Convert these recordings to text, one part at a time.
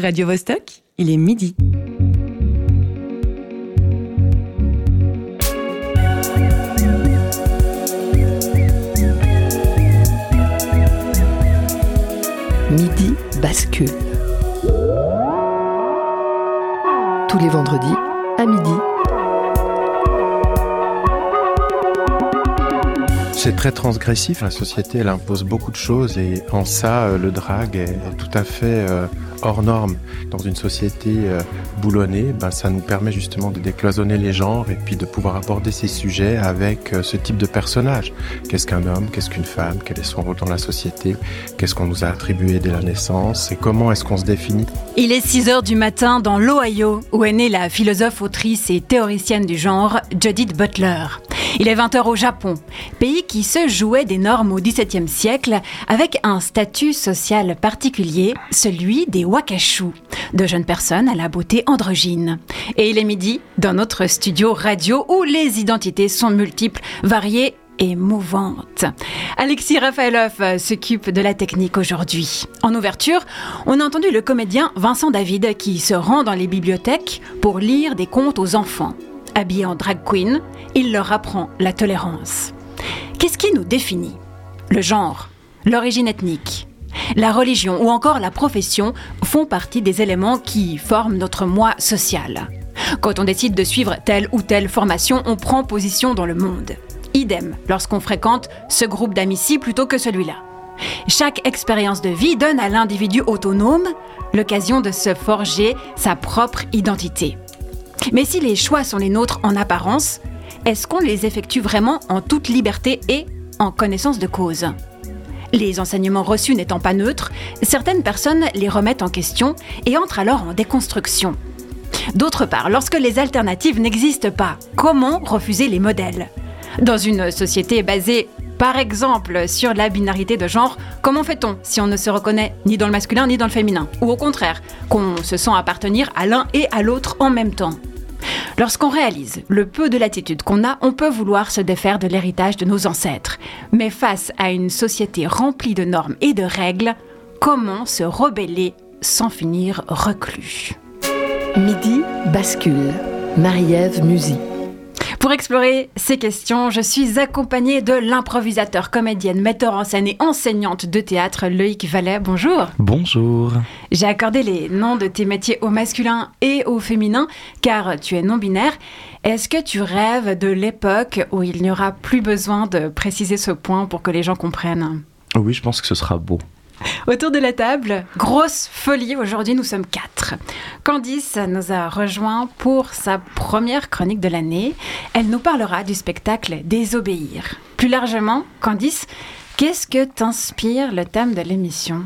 Radio Vostok, il est midi. Midi bascule. Tous les vendredis à midi. C'est très transgressif, la société elle impose beaucoup de choses et en ça euh, le drag est tout à fait euh, hors norme. Dans une société euh, boulonnée, ben, ça nous permet justement de décloisonner les genres et puis de pouvoir aborder ces sujets avec ce type de personnage. Qu'est-ce qu'un homme, qu'est-ce qu'une femme, quel est son rôle dans la société, qu'est-ce qu'on nous a attribué dès la naissance? Et comment est-ce qu'on se définit? Il est 6 heures du matin dans l'Ohio où est née la philosophe, autrice et théoricienne du genre Judith Butler. Il est 20h au Japon, pays qui se jouait des normes au XVIIe siècle avec un statut social particulier, celui des wakashu, de jeunes personnes à la beauté androgyne. Et il est midi dans notre studio radio où les identités sont multiples, variées et mouvantes. Alexis Rafaelov s'occupe de la technique aujourd'hui. En ouverture, on a entendu le comédien Vincent David qui se rend dans les bibliothèques pour lire des contes aux enfants. Habillé en drag queen, il leur apprend la tolérance. Qu'est-ce qui nous définit? Le genre, l'origine ethnique, la religion ou encore la profession font partie des éléments qui forment notre moi social. Quand on décide de suivre telle ou telle formation, on prend position dans le monde. Idem lorsqu'on fréquente ce groupe d'amis-ci plutôt que celui-là. Chaque expérience de vie donne à l'individu autonome l'occasion de se forger sa propre identité. Mais si les choix sont les nôtres en apparence, est-ce qu'on les effectue vraiment en toute liberté et en connaissance de cause? Les enseignements reçus n'étant pas neutres, certaines personnes les remettent en question et entrent alors en déconstruction. D'autre part, lorsque les alternatives n'existent pas, comment refuser les modèles? Dans une société basée par exemple, sur la binarité de genre, comment fait-on si on ne se reconnaît ni dans le masculin ni dans le féminin? Ou au contraire, qu'on se sent appartenir à l'un et à l'autre en même temps? Lorsqu'on réalise le peu de latitude qu'on a, on peut vouloir se défaire de l'héritage de nos ancêtres. Mais face à une société remplie de normes et de règles, comment se rebeller sans finir reclus? Midi bascule. Marie-Ève Musy. Pour explorer ces questions, je suis accompagnée de l'improvisateur, comédienne, metteur en scène et enseignante de théâtre Loïc Vallet. Bonjour. Bonjour. J'ai accordé les noms de tes métiers au masculin et au féminin car tu es non-binaire. Est-ce que tu rêves de l'époque où il n'y aura plus besoin de préciser ce point pour que les gens comprennent? Oui, je pense que ce sera beau. Autour de la table, grosse folie, aujourd'hui nous sommes quatre. Candice nous a rejoint pour sa première chronique de l'année. Elle nous parlera du spectacle Désobéir. Plus largement, Candice, qu'est-ce que t'inspire le thème de l'émission?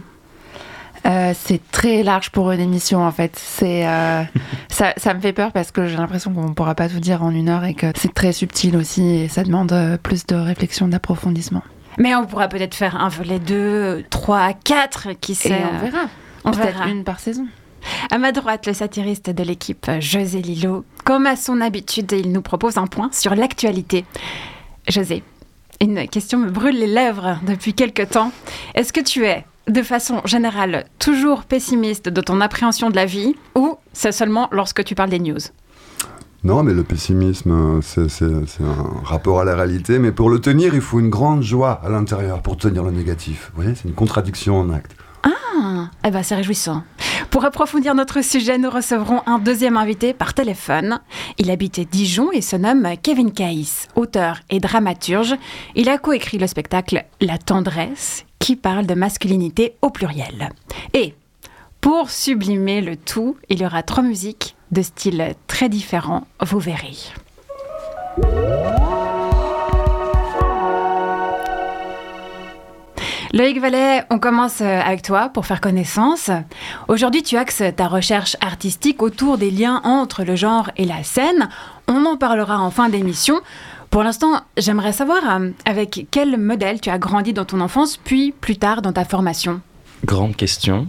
Euh, c'est très large pour une émission en fait. C'est euh, ça, ça, me fait peur parce que j'ai l'impression qu'on ne pourra pas tout dire en une heure et que c'est très subtil aussi et ça demande euh, plus de réflexion, d'approfondissement. Mais on pourra peut-être faire un volet 2, 3, 4, qui sait. Et on verra. On Peut-être verra. une par saison. À ma droite, le satiriste de l'équipe, José Lillo. Comme à son habitude, il nous propose un point sur l'actualité. José, une question me brûle les lèvres depuis quelque temps. Est-ce que tu es, de façon générale, toujours pessimiste de ton appréhension de la vie ou c'est seulement lorsque tu parles des news? Non, mais le pessimisme, c'est un rapport à la réalité. Mais pour le tenir, il faut une grande joie à l'intérieur pour tenir le négatif. Vous voyez, c'est une contradiction en acte. Ah, eh ben c'est réjouissant. Pour approfondir notre sujet, nous recevrons un deuxième invité par téléphone. Il habite Dijon et se nomme Kevin Caïs, auteur et dramaturge. Il a coécrit le spectacle La tendresse, qui parle de masculinité au pluriel. Et pour sublimer le tout, il y aura trois musiques de styles très différents, vous verrez. Loïc Vallet, on commence avec toi pour faire connaissance. Aujourd'hui, tu axes ta recherche artistique autour des liens entre le genre et la scène. On en parlera en fin d'émission. Pour l'instant, j'aimerais savoir euh, avec quel modèle tu as grandi dans ton enfance, puis plus tard dans ta formation? Grande question.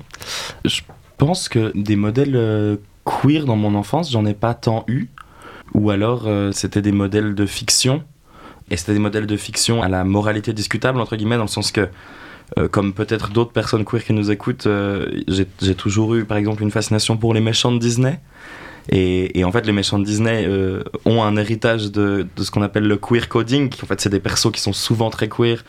Je pense que des modèles euh, queer dans mon enfance, j'en ai pas tant eu. Ou alors, euh, c'était des modèles de fiction. Et c'était des modèles de fiction à la moralité discutable, entre guillemets, dans le sens que euh, comme peut-être d'autres personnes queer qui nous écoutent, euh, j'ai toujours eu par exemple une fascination pour les méchants de Disney. Et, en fait, les méchants de Disney euh, ont un héritage de, ce qu'on appelle le queer coding. En fait, c'est des persos qui sont souvent très queer,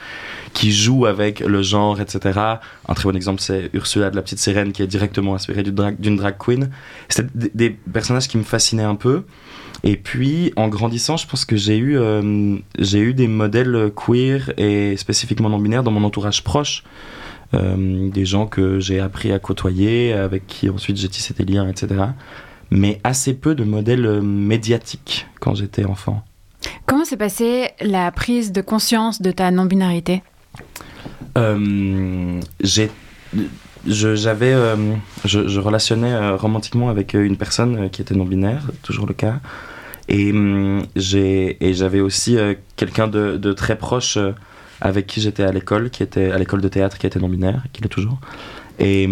qui jouent avec le genre, etc. Un très bon exemple, c'est Ursula de la petite sirène, qui est directement inspirée d'une drag, queen. C'était des, personnages qui me fascinaient un peu. Et puis, en grandissant, je pense que j'ai eu, euh, des modèles queer et spécifiquement non-binaires dans mon entourage proche. Euh, des gens que j'ai appris à côtoyer, avec qui ensuite j'ai tissé des liens, etc mais assez peu de modèles euh, médiatiques quand j'étais enfant. Comment s'est passée la prise de conscience de ta non-binarité? Euh, j'avais, euh, je, je, relationnais euh, romantiquement avec une personne qui était non-binaire, toujours le cas, et hum, j'ai, et j'avais aussi quelqu'un de, de, très proche avec qui j'étais à l'école, qui était à l'école de théâtre, qui était non-binaire, qui l'est toujours, et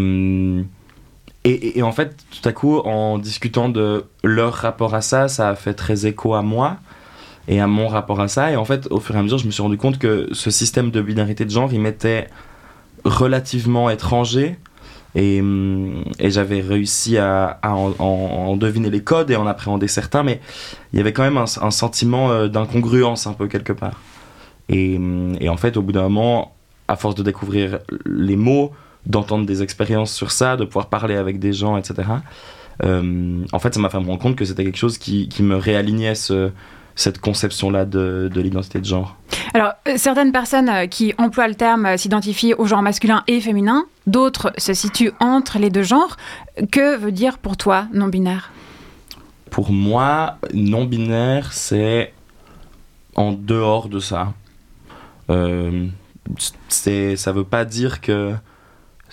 et, en fait, tout à coup, en discutant de leur rapport à ça, ça a fait très écho à moi et à mon rapport à ça. Et en fait, au fur et à mesure, je me suis rendu compte que ce système de binarité de genre, il m'était relativement étranger. Et, et j'avais réussi à, en, deviner les codes et en appréhender certains, mais il y avait quand même un, sentiment euh, d'incongruence un peu quelque part. Et, et en fait, au bout d'un moment, à force de découvrir les mots, d'entendre des expériences sur ça, de pouvoir parler avec des gens, etc. Euh, en fait, ça m'a fait me rendre compte que c'était quelque chose qui, qui me réalignait ce, cette conception-là de, de l'identité de genre. Alors, euh, certaines personnes euh, qui emploient le terme s'identifient au genre masculin et féminin, d'autres se situent entre les deux genres. Que veut dire pour toi non-binaire? Pour moi, non-binaire, c'est en dehors de ça. Euh, ça veut pas dire que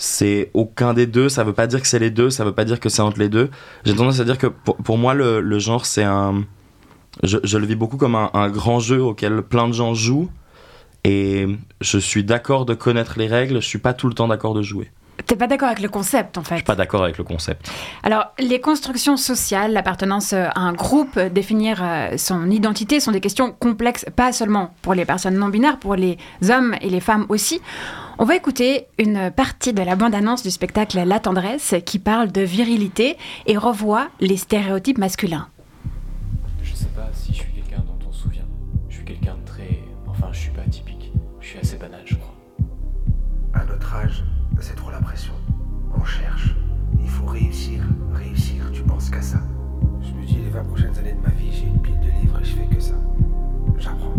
c'est aucun des deux, ça veut pas dire que c'est les deux, ça veut pas dire que c'est entre les deux. J'ai tendance à dire que pour, moi, le, le genre, c'est un. Je, je, le vis beaucoup comme un, un, grand jeu auquel plein de gens jouent. Et je suis d'accord de connaître les règles, je suis pas tout le temps d'accord de jouer. T'es pas d'accord avec le concept en fait Je suis pas d'accord avec le concept. Alors, les constructions sociales, l'appartenance à un groupe, définir son identité sont des questions complexes, pas seulement pour les personnes non binaires, pour les hommes et les femmes aussi. On va écouter une partie de la bande-annonce du spectacle La tendresse qui parle de virilité et revoit les stéréotypes masculins. Je sais pas si je suis quelqu'un dont on se souvient. Je suis quelqu'un de très. Enfin, je suis pas atypique. Je suis assez banal, je crois. À notre âge, Penses qu'à ça. Je me dis, les 20 prochaines années de ma vie, j'ai une pile de livres et je fais que ça. J'apprends.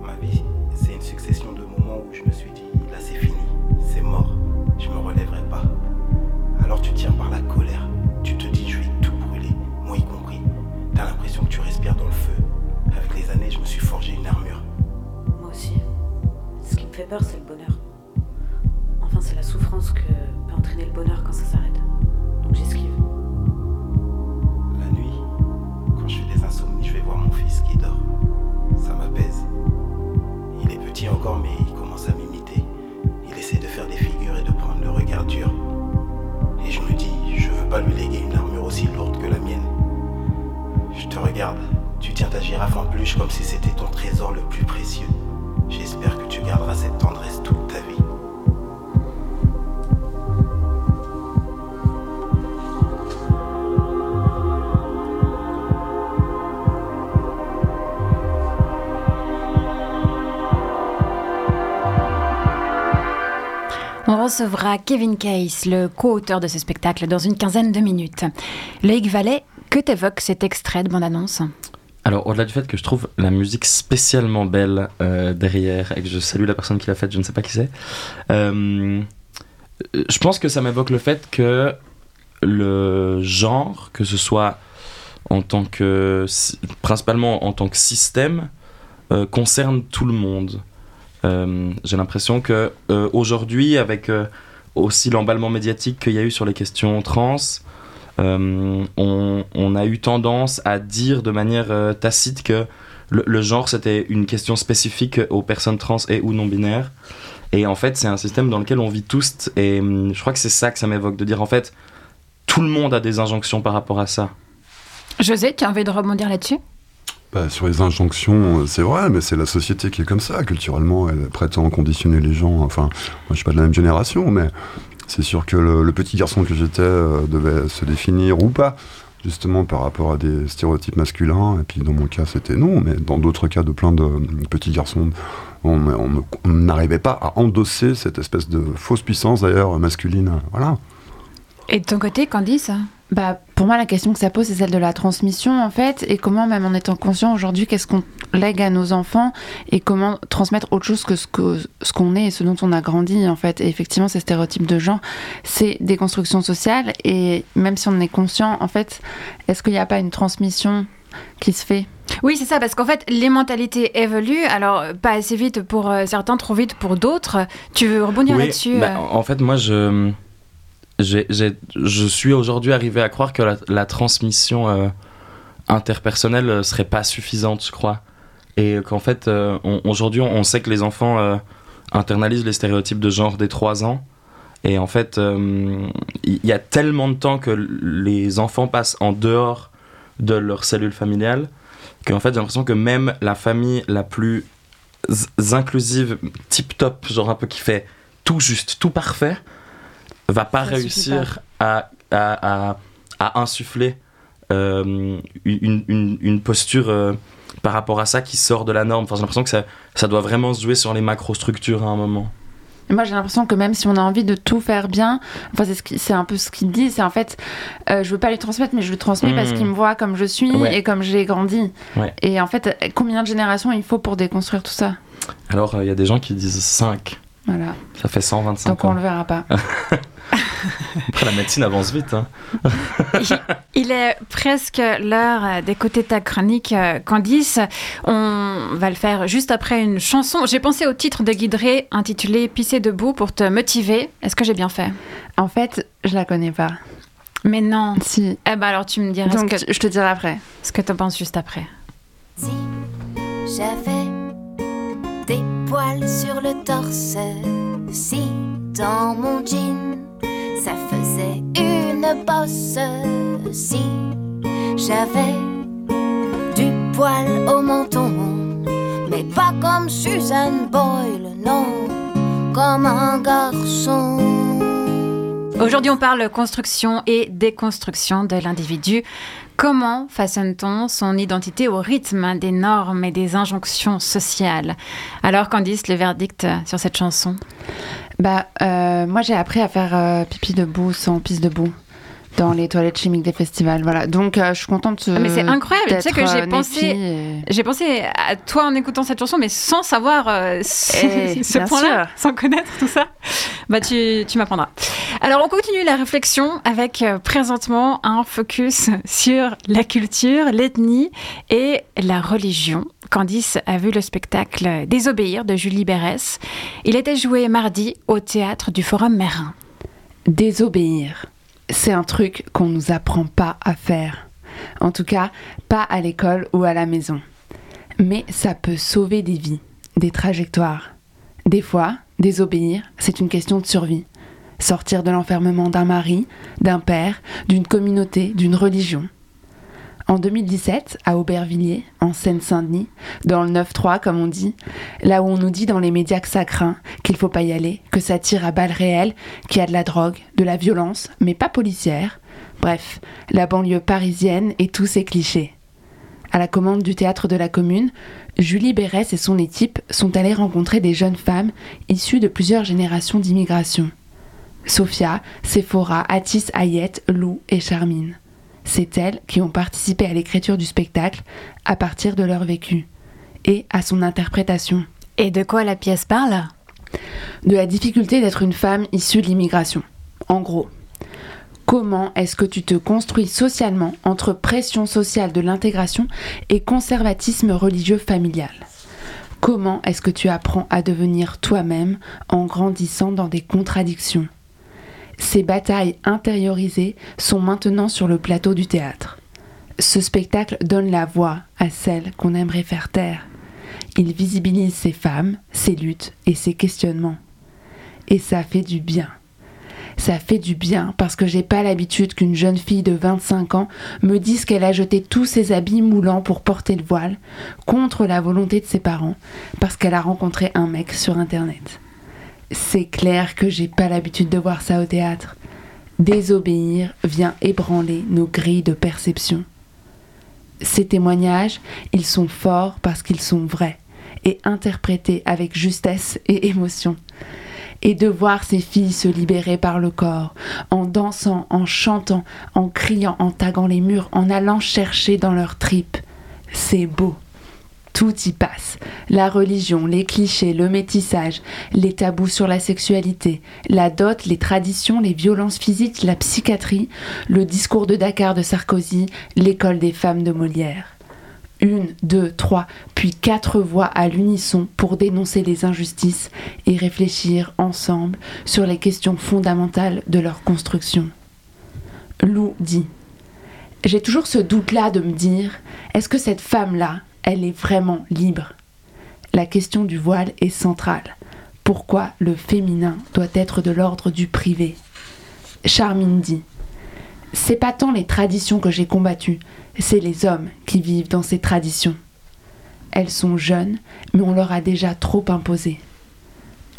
Ma vie, c'est une succession de moments où je me suis dit, là c'est fini, c'est mort, je me relèverai pas. Alors tu tiens par la colère, tu te dis, je vais tout brûler, moi y compris. T'as l'impression que tu respires dans le feu. Avec les années, je me suis forgé une armure. Moi aussi. Ce qui me fait peur, c'est le bonheur. Enfin, c'est la souffrance que peut entraîner le bonheur quand ça s'arrête. Donc j'esquive. Quand je fais des insomnies, je vais voir mon fils qui dort. Ça m'apaise. Il est petit encore, mais il commence à m'imiter. Il essaie de faire des figures et de prendre le regard dur. Et je me dis, je veux pas lui léguer une armure aussi lourde que la mienne. Je te regarde, tu tiens ta girafe en peluche comme si c'était ton trésor le plus précieux. J'espère que tu garderas cette tendresse toute ta vie. On recevra Kevin Case, le co-auteur de ce spectacle, dans une quinzaine de minutes. Loïc Vallet, que t'évoque cet extrait de bande-annonce? Alors, au-delà du fait que je trouve la musique spécialement belle euh, derrière et que je salue la personne qui l'a faite, je ne sais pas qui c'est, euh, je pense que ça m'évoque le fait que le genre, que ce soit en tant que. principalement en tant que système, euh, concerne tout le monde. J'ai l'impression que aujourd'hui, avec aussi l'emballement médiatique qu'il y a eu sur les questions trans, euh, on, a eu tendance à dire de manière euh, tacite que le, le genre c'était une question spécifique aux personnes trans et ou non binaires. Et en fait, c'est un système dans lequel on vit tous. Et je crois que c'est ça que ça m'évoque, de dire en fait, tout le monde a des injonctions par rapport à ça. José, tu as envie de rebondir là-dessus? Bah, sur les injonctions, euh, c'est vrai, mais c'est la société qui est comme ça. Culturellement, elle prétend conditionner les gens. Enfin, moi, je suis pas de la même génération, mais c'est sûr que le, petit garçon que j'étais euh, devait se définir ou pas, justement par rapport à des stéréotypes masculins. Et puis, dans mon cas, c'était non, mais dans d'autres cas de plein de petits garçons, on n'arrivait pas à endosser cette espèce de fausse puissance, d'ailleurs, masculine. Voilà. Et de ton côté, Candice? Bah, pour moi, la question que ça pose, c'est celle de la transmission, en fait, et comment, même en étant conscient aujourd'hui, qu'est-ce qu'on lègue à nos enfants, et comment transmettre autre chose que ce que ce qu'on est et ce dont on a grandi, en fait. Et effectivement, ces stéréotypes de genre, c'est des constructions sociales, et même si on en est conscient, en fait, est-ce qu'il n'y a pas une transmission qui se fait? Oui, c'est ça, parce qu'en fait, les mentalités évoluent, alors pas assez vite pour euh, certains, trop vite pour d'autres. Tu veux rebondir Oui, là-dessus bah, euh? en en fait, moi, je, je suis aujourd'hui arrivé à croire que la, transmission euh, interpersonnelle euh, serait pas suffisante, je crois. Et qu'en fait, euh, aujourd'hui, on, sait que les enfants euh, internalisent les stéréotypes de genre dès 3 ans. Et en fait, il y, a tellement de temps que les enfants passent en dehors de leur cellule familiale qu'en fait, j'ai l'impression que même la famille la plus inclusive, tip top, genre un peu qui fait tout juste, tout parfait, va pas Ça réussir à, à, à, à insuffler euh, une, une, une posture euh, par rapport à ça qui sort de la norme. Enfin, j'ai l'impression que ça, ça doit vraiment se jouer sur les macrostructures à un moment. Moi, j'ai l'impression que même si on a envie de tout faire bien, enfin, c'est ce qui- c'est un peu ce qu'il dit, c'est en fait, euh, je veux pas lui transmettre, mais je lui transmets parce qu'il me voit comme je suis Ouais. et comme j'ai grandi. Ouais. Et en fait, combien de générations il faut pour déconstruire tout ça? Alors, euh, il y a des gens qui disent 5. Voilà. Ça fait 125 Donc on ans. le verra pas. La médecine avance vite. Hein. Il est presque l'heure euh, d'écouter ta chronique, euh, Candice. On va le faire juste après une chanson. J'ai pensé au titre de Guidré intitulé Pisser debout pour te motiver. Est-ce que j'ai bien fait? En fait, je la connais pas. Mais non. Si. Eh ben alors tu me diras Donc ce que, je te dirai après. ce que tu penses juste après. J'avais des poils sur le torse, si dans mon jean ça faisait une bosse, si j'avais du poil au menton, mais pas comme Suzanne Boyle, non, comme un garçon. Aujourd'hui, on parle construction et déconstruction de l'individu. Comment façonne-t-on son identité au rythme des normes et des injonctions sociales? Alors, Candice, le verdict sur cette chanson? Bah, euh, moi j'ai appris à faire euh, pipi debout sans pisse debout dans les toilettes chimiques des festivals. Voilà. Donc euh, je suis contente. Ah, mais c'est incroyable, tu sais que j'ai euh, pensé- fille J'ai pensé à toi en écoutant cette chanson, mais sans savoir euh, ce, Eh, ce point-là, sans connaître tout ça. Bah, tu, tu m'apprendras. Alors, on continue la réflexion avec euh, présentement un focus sur la culture, l'ethnie et la religion. Candice a vu le spectacle Désobéir de Julie Berès. Il était joué mardi au théâtre du Forum Mérin. Désobéir, c'est un truc qu'on nous apprend pas à faire. En tout cas, pas à l'école ou à la maison. Mais ça peut sauver des vies, des trajectoires. Des fois, désobéir, c'est une question de survie. Sortir de l'enfermement d'un mari, d'un père, d'une communauté, d'une religion. En 2017, à Aubervilliers, en Seine-Saint-Denis, dans le 9-3 comme on dit, là où on nous dit dans les médias que ça craint, qu'il faut pas y aller, que ça tire à balles réelles, qu'il y a de la drogue, de la violence, mais pas policière. Bref, la banlieue parisienne et tous ses clichés. À la commande du théâtre de la commune, Julie Bérès et son équipe sont allées rencontrer des jeunes femmes issues de plusieurs générations d'immigration. Sophia, Sephora, Atis, Ayette, Lou et Charmine. C'est elles qui ont participé à l'écriture du spectacle à partir de leur vécu et à son interprétation. Et de quoi la pièce parle? De la difficulté d'être une femme issue de l'immigration. En gros, comment est-ce que tu te construis socialement entre pression sociale de l'intégration et conservatisme religieux familial? Comment est-ce que tu apprends à devenir toi-même en grandissant dans des contradictions? Ces batailles intériorisées sont maintenant sur le plateau du théâtre. Ce spectacle donne la voix à celles qu'on aimerait faire taire. Il visibilise ces femmes, ces luttes et ces questionnements. Et ça fait du bien. Ça fait du bien parce que j'ai pas l'habitude qu'une jeune fille de 25 ans me dise qu'elle a jeté tous ses habits moulants pour porter le voile, contre la volonté de ses parents, parce qu'elle a rencontré un mec sur internet. C'est clair que j'ai pas l'habitude de voir ça au théâtre. Désobéir vient ébranler nos grilles de perception. Ces témoignages, ils sont forts parce qu'ils sont vrais et interprétés avec justesse et émotion. Et de voir ces filles se libérer par le corps, en dansant, en chantant, en criant, en taguant les murs, en allant chercher dans leurs tripes, c'est beau. Tout y passe. La religion, les clichés, le métissage, les tabous sur la sexualité, la dot, les traditions, les violences physiques, la psychiatrie, le discours de Dakar de Sarkozy, l'école des femmes de Molière. Une, deux, trois, puis quatre voix à l'unisson pour dénoncer les injustices et réfléchir ensemble sur les questions fondamentales de leur construction. Lou dit J'ai toujours ce doute-là de me dire est-ce que cette femme-là, elle est vraiment libre La question du voile est centrale. Pourquoi le féminin doit être de l'ordre du privé? Charmine dit C'est pas tant les traditions que j'ai combattues, c'est les hommes qui vivent dans ces traditions. Elles sont jeunes, mais on leur a déjà trop imposé.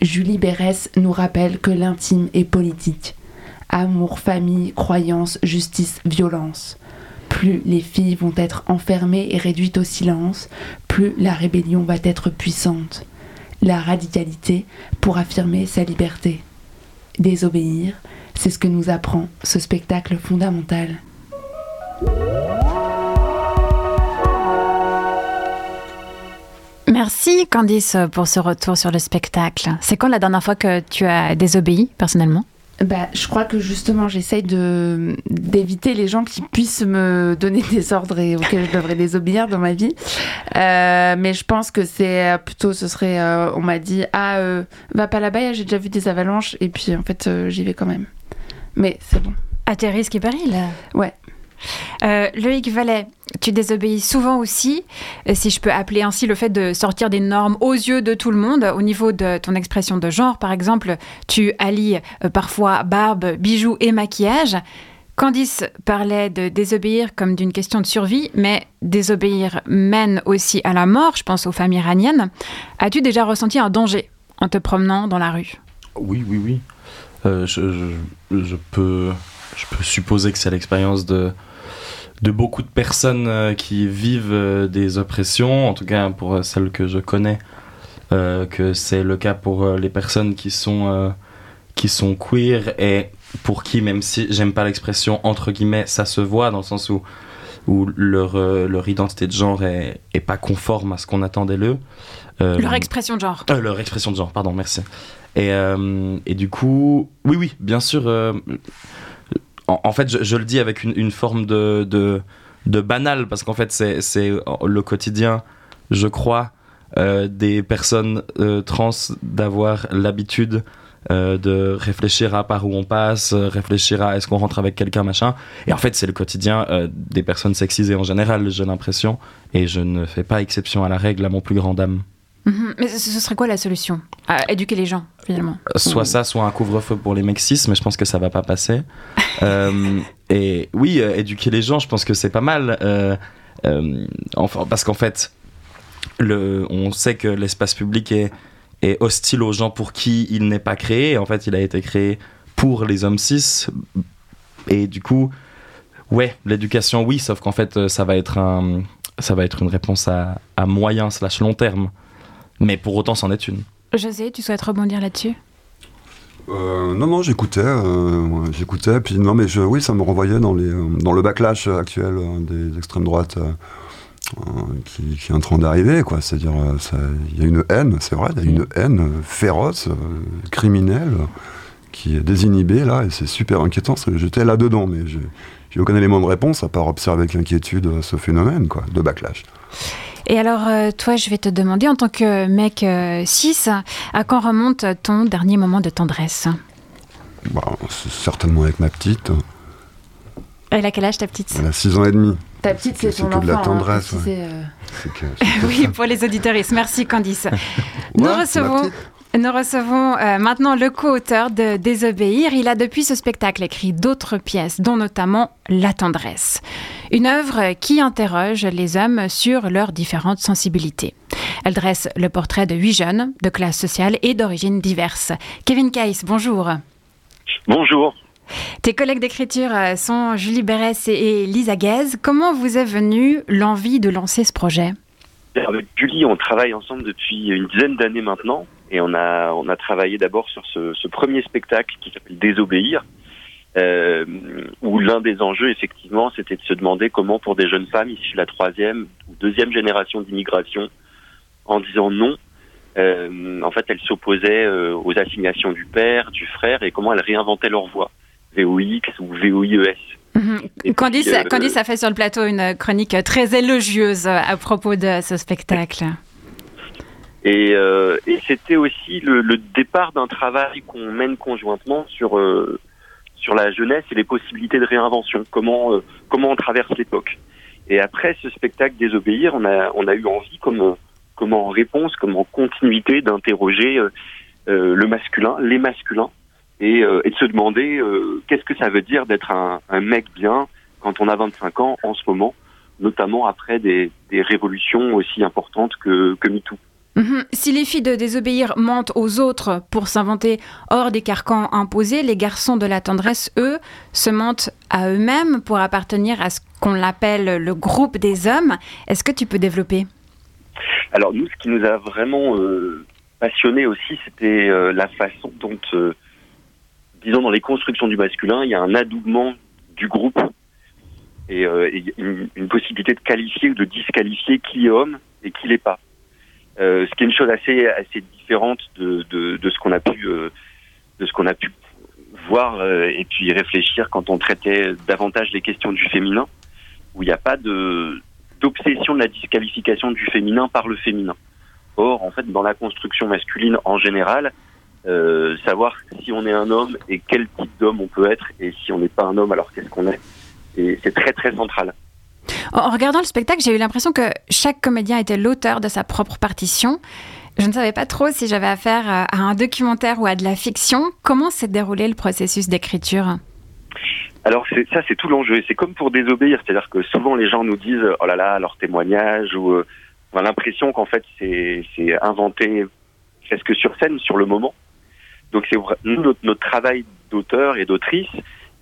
Julie Bérès nous rappelle que l'intime est politique. Amour, famille, croyance, justice, violence. Plus les filles vont être enfermées et réduites au silence, plus la rébellion va être puissante. La radicalité pour affirmer sa liberté. Désobéir, c'est ce que nous apprend ce spectacle fondamental. Merci Candice pour ce retour sur le spectacle. C'est quand la dernière fois que tu as désobéi personnellement? Bah, je crois que justement, j'essaye de d'éviter les gens qui puissent me donner des ordres et auxquels je devrais désobéir dans ma vie. Euh, mais je pense que c'est plutôt, ce serait, euh, on m'a dit, ah, euh, va pas là-bas, j'ai déjà vu des avalanches, et puis en fait, euh, j'y vais quand même. Mais c'est bon. À tes risques et périls Ouais. Euh, Loïc Vallet, tu désobéis souvent aussi, euh, si je peux appeler ainsi le fait de sortir des normes aux yeux de tout le monde. Au niveau de ton expression de genre, par exemple, tu allies euh, parfois barbe, bijoux et maquillage. Candice parlait de désobéir comme d'une question de survie, mais désobéir mène aussi à la mort, je pense aux familles iraniennes. As-tu déjà ressenti un danger en te promenant dans la rue? Oui, oui, oui. Je peux supposer que c'est l'expérience de, de beaucoup de personnes euh, qui vivent euh, des oppressions, en tout cas pour euh, celles que je connais, que c'est le cas pour les personnes qui sont, qui sont queer et pour qui, même si j'aime pas l'expression entre guillemets, ça se voit dans le sens où, où leur, leur identité de genre est, est pas conforme à ce qu'on attendait d'eux. Euh, Leur expression de genre. euh, leur expression de genre, pardon, merci. Et, euh, et du coup, oui, oui, bien sûr. En, fait, je, le dis avec une, forme de, de, banal, parce qu'en fait, c'est le quotidien, je crois, euh, des personnes euh, trans d'avoir l'habitude euh, de réfléchir à par où on passe, réfléchir à est-ce qu'on rentre avec quelqu'un, machin. Et en fait, c'est le quotidien des personnes sexisées en général, j'ai l'impression. Et je ne fais pas exception à la règle à mon plus grand dame. Mhm. Mais ce serait quoi la solution À éduquer les gens, finalement. Soit ça, soit un couvre-feu pour les mecs cis, mais je pense que ça va pas passer. Euh, et oui, euh, éduquer les gens, je pense que c'est pas mal. euh, euh, enfin, parce qu'en fait, le, on sait que l'espace public est, est hostile aux gens pour qui il n'est pas créé. En fait, il a été créé pour les hommes cis. Et du coup, ouais, l'éducation, oui, sauf qu'en fait, euh, ça va être, un, ça va être une réponse à, à moyen slash long terme. Mais pour autant, c'en est une. José, tu souhaites rebondir là-dessus? Euh, non, non, j'écoutais, euh, j'écoutais, puis non, mais je, oui, ça me renvoyait dans, les, euh, dans le backlash actuel des extrêmes droites euh, qui, qui est en train d'arriver, quoi. C'est-à-dire, il y a une haine, c'est vrai, il y a une haine euh, féroce, euh, criminelle, qui est désinhibée, là, et c'est super inquiétant. J'étais là-dedans, mais j'ai j'ai aucun élément de réponse à part observer avec inquiétude ce phénomène, quoi, de backlash. Et alors, euh, toi, je vais te demander, en tant que mec euh, cis, à quand remonte ton dernier moment de tendresse? Bah, c'est certainement avec ma petite, Elle a quel âge, ta petite? Elle a 6 ans et demi. Ta petite, c'est C'est ton que de la enfant. hein, tendresse, euh. C'est que- Oui, pour les auditeuristes. Merci, Candice. Nous Ouais, ma recevons... Nous recevons euh, maintenant le co-auteur de Désobéir. Il a depuis ce spectacle écrit d'autres pièces, dont notamment La tendresse. Une œuvre qui interroge les hommes sur leurs différentes sensibilités. Elle dresse le portrait de huit jeunes, de classe sociale et d'origines diverses. Kevin Case, bonjour. Bonjour. Tes collègues d'écriture euh, sont Julie Berès et Lisa Guez. Comment vous est venue l'envie de lancer ce projet? Avec Julie, on travaille ensemble depuis une dizaine d'années maintenant. Et on a, on a travaillé d'abord sur ce, ce, premier spectacle qui s'appelle Désobéir, euh, où l'un des enjeux, effectivement, c'était de se demander comment, pour des jeunes femmes issues de la troisième ou deuxième génération d'immigration, en disant non, euh, en fait, elles s'opposaient euh, aux assignations du père, du frère, et comment elles réinventaient leur voix, VOX ou VOIES. Mmh. Candice, Candice a fait sur le plateau une chronique très élogieuse à propos de ce spectacle. Et, euh, et c'était aussi le, le départ d'un travail qu'on mène conjointement sur euh, sur la jeunesse et les possibilités de réinvention. Comment euh, comment on traverse l'époque. Et après ce spectacle Désobéir, on a on a eu envie comme comme en réponse, comme en continuité d'interroger euh, le masculin, les masculins, et, et de se demander qu'est-ce que ça veut dire d'être un, un mec bien quand on a 25 ans en ce moment, notamment après des, des révolutions aussi importantes que, que MeToo. Mmh. Si les filles de désobéir mentent aux autres pour s'inventer hors des carcans imposés, les garçons de la tendresse, eux, se mentent à eux-mêmes pour appartenir à ce qu'on appelle le groupe des hommes. Est-ce que tu peux développer? Alors nous, ce qui nous a vraiment euh, passionné aussi, c'était euh, la façon dont, euh, disons, dans les constructions du masculin, il y a un adoubement du groupe et, et une, une possibilité de qualifier ou de disqualifier qui est homme et qui l'est pas. Euh, ce qui est une chose assez assez différente de, ce qu'on a pu euh, de ce qu'on a pu voir euh, et puis réfléchir quand on traitait davantage les questions du féminin où il n'y a pas d'obsession de la disqualification du féminin par le féminin. Or, en fait, dans la construction masculine en général, savoir si on est un homme et quel type d'homme on peut être, et si on n'est pas un homme, alors qu'est-ce qu'on est, c'est très très central. En regardant le spectacle, j'ai eu l'impression que chaque comédien était l'auteur de sa propre partition. Je ne savais pas trop si j'avais affaire à un documentaire ou à de la fiction. Comment s'est déroulé le processus d'écriture? Alors ça c'est tout l'enjeu. C'est comme pour désobéir, c'est-à-dire que souvent les gens nous disent oh là là leur témoignage ou euh, on a l'impression qu'en fait c'est inventé presque sur scène sur le moment. Donc c'est notre, notre travail d'auteur et d'autrice,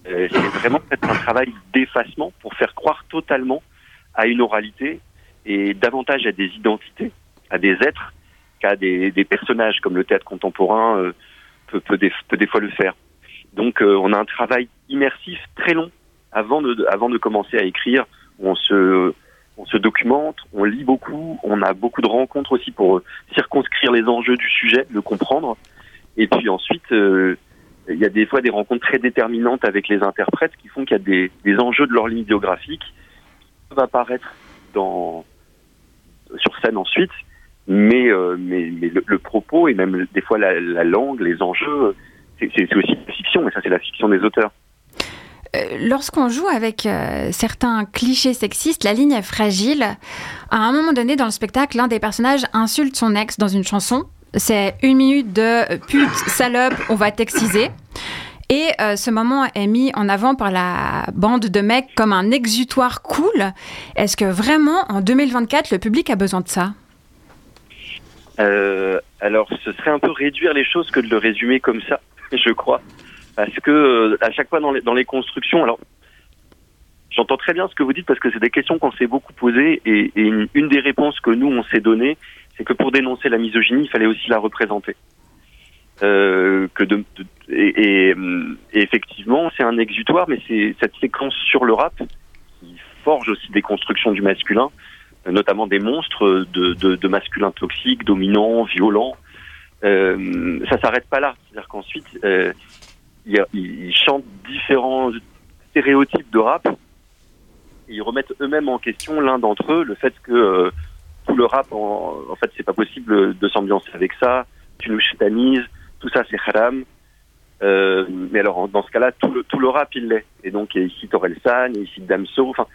euh, c'est vraiment peut-être un travail d'effacement pour faire croire totalement à une oralité et davantage à des identités, à des êtres qu'à des, des, personnages, comme le théâtre contemporain euh, peut, peut, des, peut, des, fois le faire. Donc euh, on a un travail immersif très long avant de, avant de commencer à écrire. On se, on se documente, on lit beaucoup, on a beaucoup de rencontres aussi pour circonscrire les enjeux du sujet, le comprendre. Et puis ensuite, euh, il y a des fois des rencontres très déterminantes avec les interprètes qui font qu'il y a des, enjeux de leur ligne biographique qui peuvent apparaître sur scène ensuite, mais, euh, mais, mais le, propos et même des fois la, la langue, les enjeux, c'est aussi la fiction, et ça c'est la fiction des auteurs. Euh, lorsqu'on joue avec euh, certains clichés sexistes, la ligne est fragile. À un moment donné dans le spectacle, l'un des personnages insulte son ex dans une chanson c'est une minute de pute, salope, on va t'exciser. Et euh, ce moment est mis en avant par la bande de mecs comme un exutoire cool. Est-ce que vraiment, en 2024, le public a besoin de ça? Euh, Alors, ce serait un peu réduire les choses que de le résumer comme ça, je crois. Parce que euh, à chaque fois dans les, constructions, alors j'entends très bien ce que vous dites parce que c'est des questions qu'on s'est beaucoup posées et, et une, une, des réponses que nous on s'est données, c'est que pour dénoncer la misogynie, il fallait aussi la représenter. Euh, que de, de et, et, et, effectivement, c'est un exutoire, mais c'est cette séquence sur le rap qui forge aussi des constructions du masculin, notamment des monstres de, de, de masculins toxiques, dominants, violents. Euh, ça s'arrête pas là, c'est-à-dire qu'ensuite, euh, ils, ils chantent différents stéréotypes de rap et ils remettent eux-mêmes en question l'un d'entre eux le fait que euh, tout le rap, en, en fait, c'est pas possible de s'ambiancer avec ça. Tu nous chétanises, tout ça, c'est haram. Euh, mais alors, dans ce cas-là, tout le, tout le rap, il l'est. Et donc, il y a ici Torelsan, il y a ici Damso. Enfin,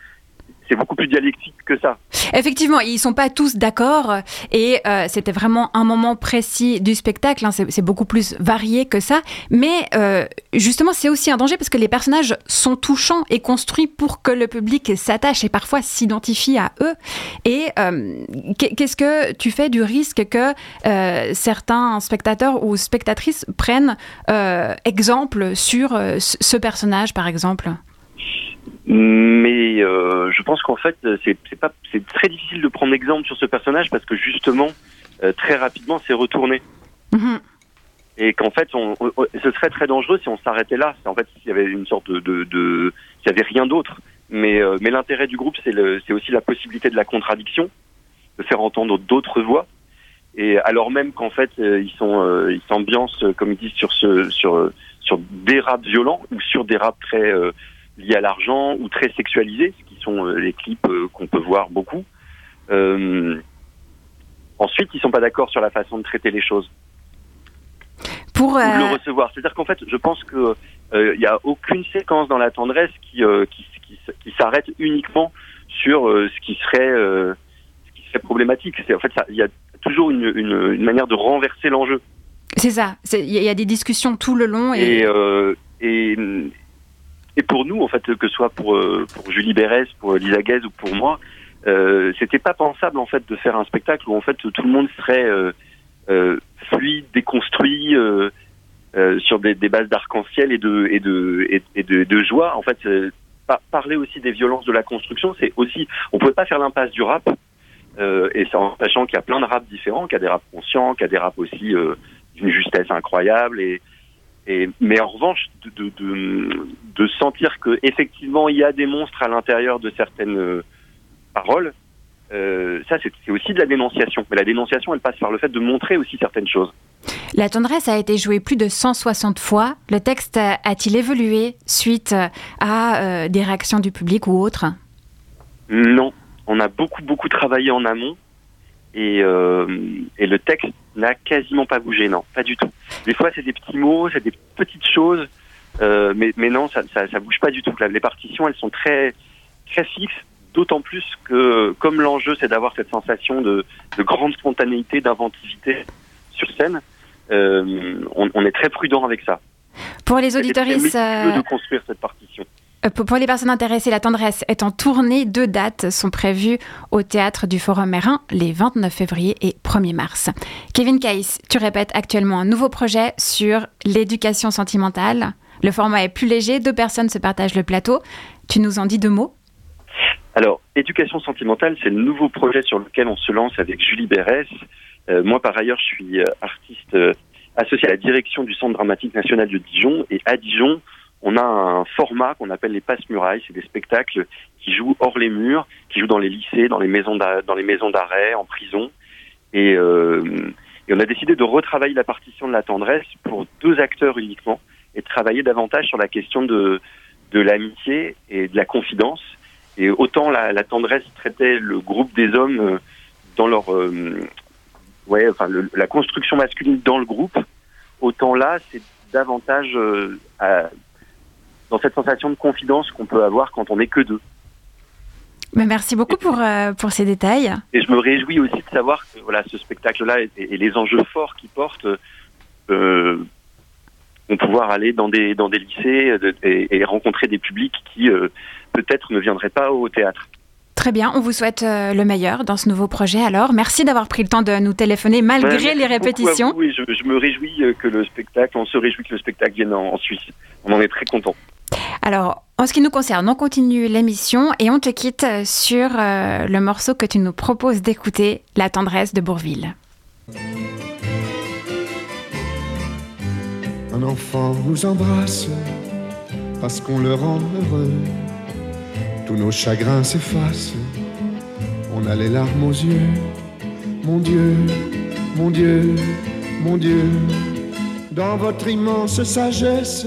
c'est beaucoup plus dialectique que ça. Effectivement, ils sont pas tous d'accord et euh, c'était vraiment un moment précis du spectacle. hein, c'est beaucoup plus varié que ça, mais euh, justement, c'est aussi un danger parce que les personnages sont touchants et construits pour que le public s'attache et parfois s'identifie à eux. Et euh, qu'est- qu'est-ce que tu fais du risque que certains spectateurs ou spectatrices prennent exemple sur ce personnage, par exemple? Mais euh, je pense qu'en fait, c'est c'est pas, c'est très difficile de prendre exemple sur ce personnage parce que justement, euh, très rapidement, c'est retourné. Mhm. Et qu'en fait, on, on- on- ce serait très dangereux si on s'arrêtait là. En fait s'il y avait une sorte de, de, de s'il y avait rien d'autre. Mais, euh, mais l'intérêt du groupe, c'est aussi la possibilité de la contradiction, de faire entendre d'autres voix. Et alors même qu'en fait, euh, ils sont, euh, ils s'ambiancent, euh, comme ils disent, sur ce, sur, euh, sur des raps violents ou sur des raps très euh, liés à l'argent ou très sexualisés, ce qui sont euh, les clips euh, qu'on peut voir beaucoup. Euh, ensuite, ils sont pas d'accord sur la façon de traiter les choses Pour ou de euh, le recevoir. C'est-à-dire qu'en fait, je pense que euh, il y a aucune séquence dans la tendresse qui euh, qui, qui, qui s'arrête uniquement sur euh, ce qui serait euh, ce qui serait problématique. C'est en fait, il y a toujours une, une, une manière de renverser l'enjeu. c'est ça. Il y, a- des discussions tout le long et, Et, euh, et et pour nous, en fait, que ce soit pour euh, pour Julie Bérès, pour Lisa Guez ou pour moi, euh, c'était pas pensable en fait de faire un spectacle où en fait tout le monde serait euh, euh, fluide, déconstruit euh, euh, sur des, des bases d'arc-en-ciel et de et de et, et de, joie. En fait, par- parler aussi des violences de la construction, c'est aussi on pouvait pas faire l'impasse du rap. Et c'est en sachant qu'il y a plein de raps différents, qu'il y a des raps conscients, qu'il y a des raps aussi d'une justesse incroyable et et, mais en revanche, de, de, de, de sentir que effectivement il y a des monstres à l'intérieur de certaines euh, paroles, euh, ça c'est aussi de la dénonciation. Mais la dénonciation, elle passe par le fait de montrer aussi certaines choses. La tendresse a été jouée plus de 160 fois. Le texte a-t-il évolué suite à euh, des réactions du public ou autres? Non, on a beaucoup beaucoup travaillé en amont et, euh, et le texte n'a quasiment pas bougé, non, pas du tout. Des fois c'est des petits mots, c'est des petites choses, euh, mais, mais non, ça, ça, ça bouge pas du tout. Les partitions, elles sont très très fixes, d'autant plus que comme l'enjeu c'est d'avoir cette sensation de, de grande spontanéité, d'inventivité sur scène, euh, on, on est très prudent avec ça. Pour les méticuleux euh, de construire cette partition. Euh, pour, les personnes intéressées, la tendresse est en tournée. Deux dates sont prévues au théâtre du Forum Mérin les 29 février et 1er mars. Kevin Case, tu répètes actuellement un nouveau projet sur l'éducation sentimentale. Le format est plus léger, deux personnes se partagent le plateau. Tu nous en dis deux mots? Alors, éducation sentimentale, c'est le nouveau projet sur lequel on se lance avec Julie Bérès. Euh, moi, par ailleurs, je suis euh, artiste euh, associé à la direction du Centre dramatique national de Dijon. Et à Dijon, on a un format qu'on appelle les passe-murailles. C'est des spectacles qui jouent hors les murs, qui jouent dans les lycées, dans les maisons d'a- dans les maisons d'arrêt, en prison. Et, euh, et on a décidé de retravailler la partition de la tendresse pour deux acteurs uniquement et de travailler davantage sur la question de, de l'amitié et de la confidence. Et autant la, tendresse traitait le groupe des hommes euh, dans leur, euh, ouais, enfin la construction masculine dans le groupe, autant là c'est davantage dans cette sensation de confidence qu'on peut avoir quand on n'est que deux. Mais Merci beaucoup pour, euh, pour ces détails. Et je me réjouis aussi de savoir que voilà ce spectacle-là et, et les enjeux forts qu'il porte euh, vont pouvoir aller dans des dans des lycées de- et, et rencontrer des publics qui euh, peut-être ne viendraient pas au théâtre. Très bien, on vous souhaite euh, le meilleur dans ce nouveau projet alors. Merci d'avoir pris le temps de nous téléphoner malgré merci les répétitions. et je, je me réjouis euh, que le spectacle, on se réjouit que le spectacle vienne en, en Suisse. On en est très content. Alors, en ce qui nous concerne, on continue l'émission et on te quitte sur euh, le morceau que tu nous proposes d'écouter, La tendresse de Bourville. Un enfant nous embrasse parce qu'on le rend heureux. Tous nos chagrins s'effacent. On a les larmes aux yeux. Mon Dieu, mon Dieu, mon Dieu. Dans votre immense sagesse,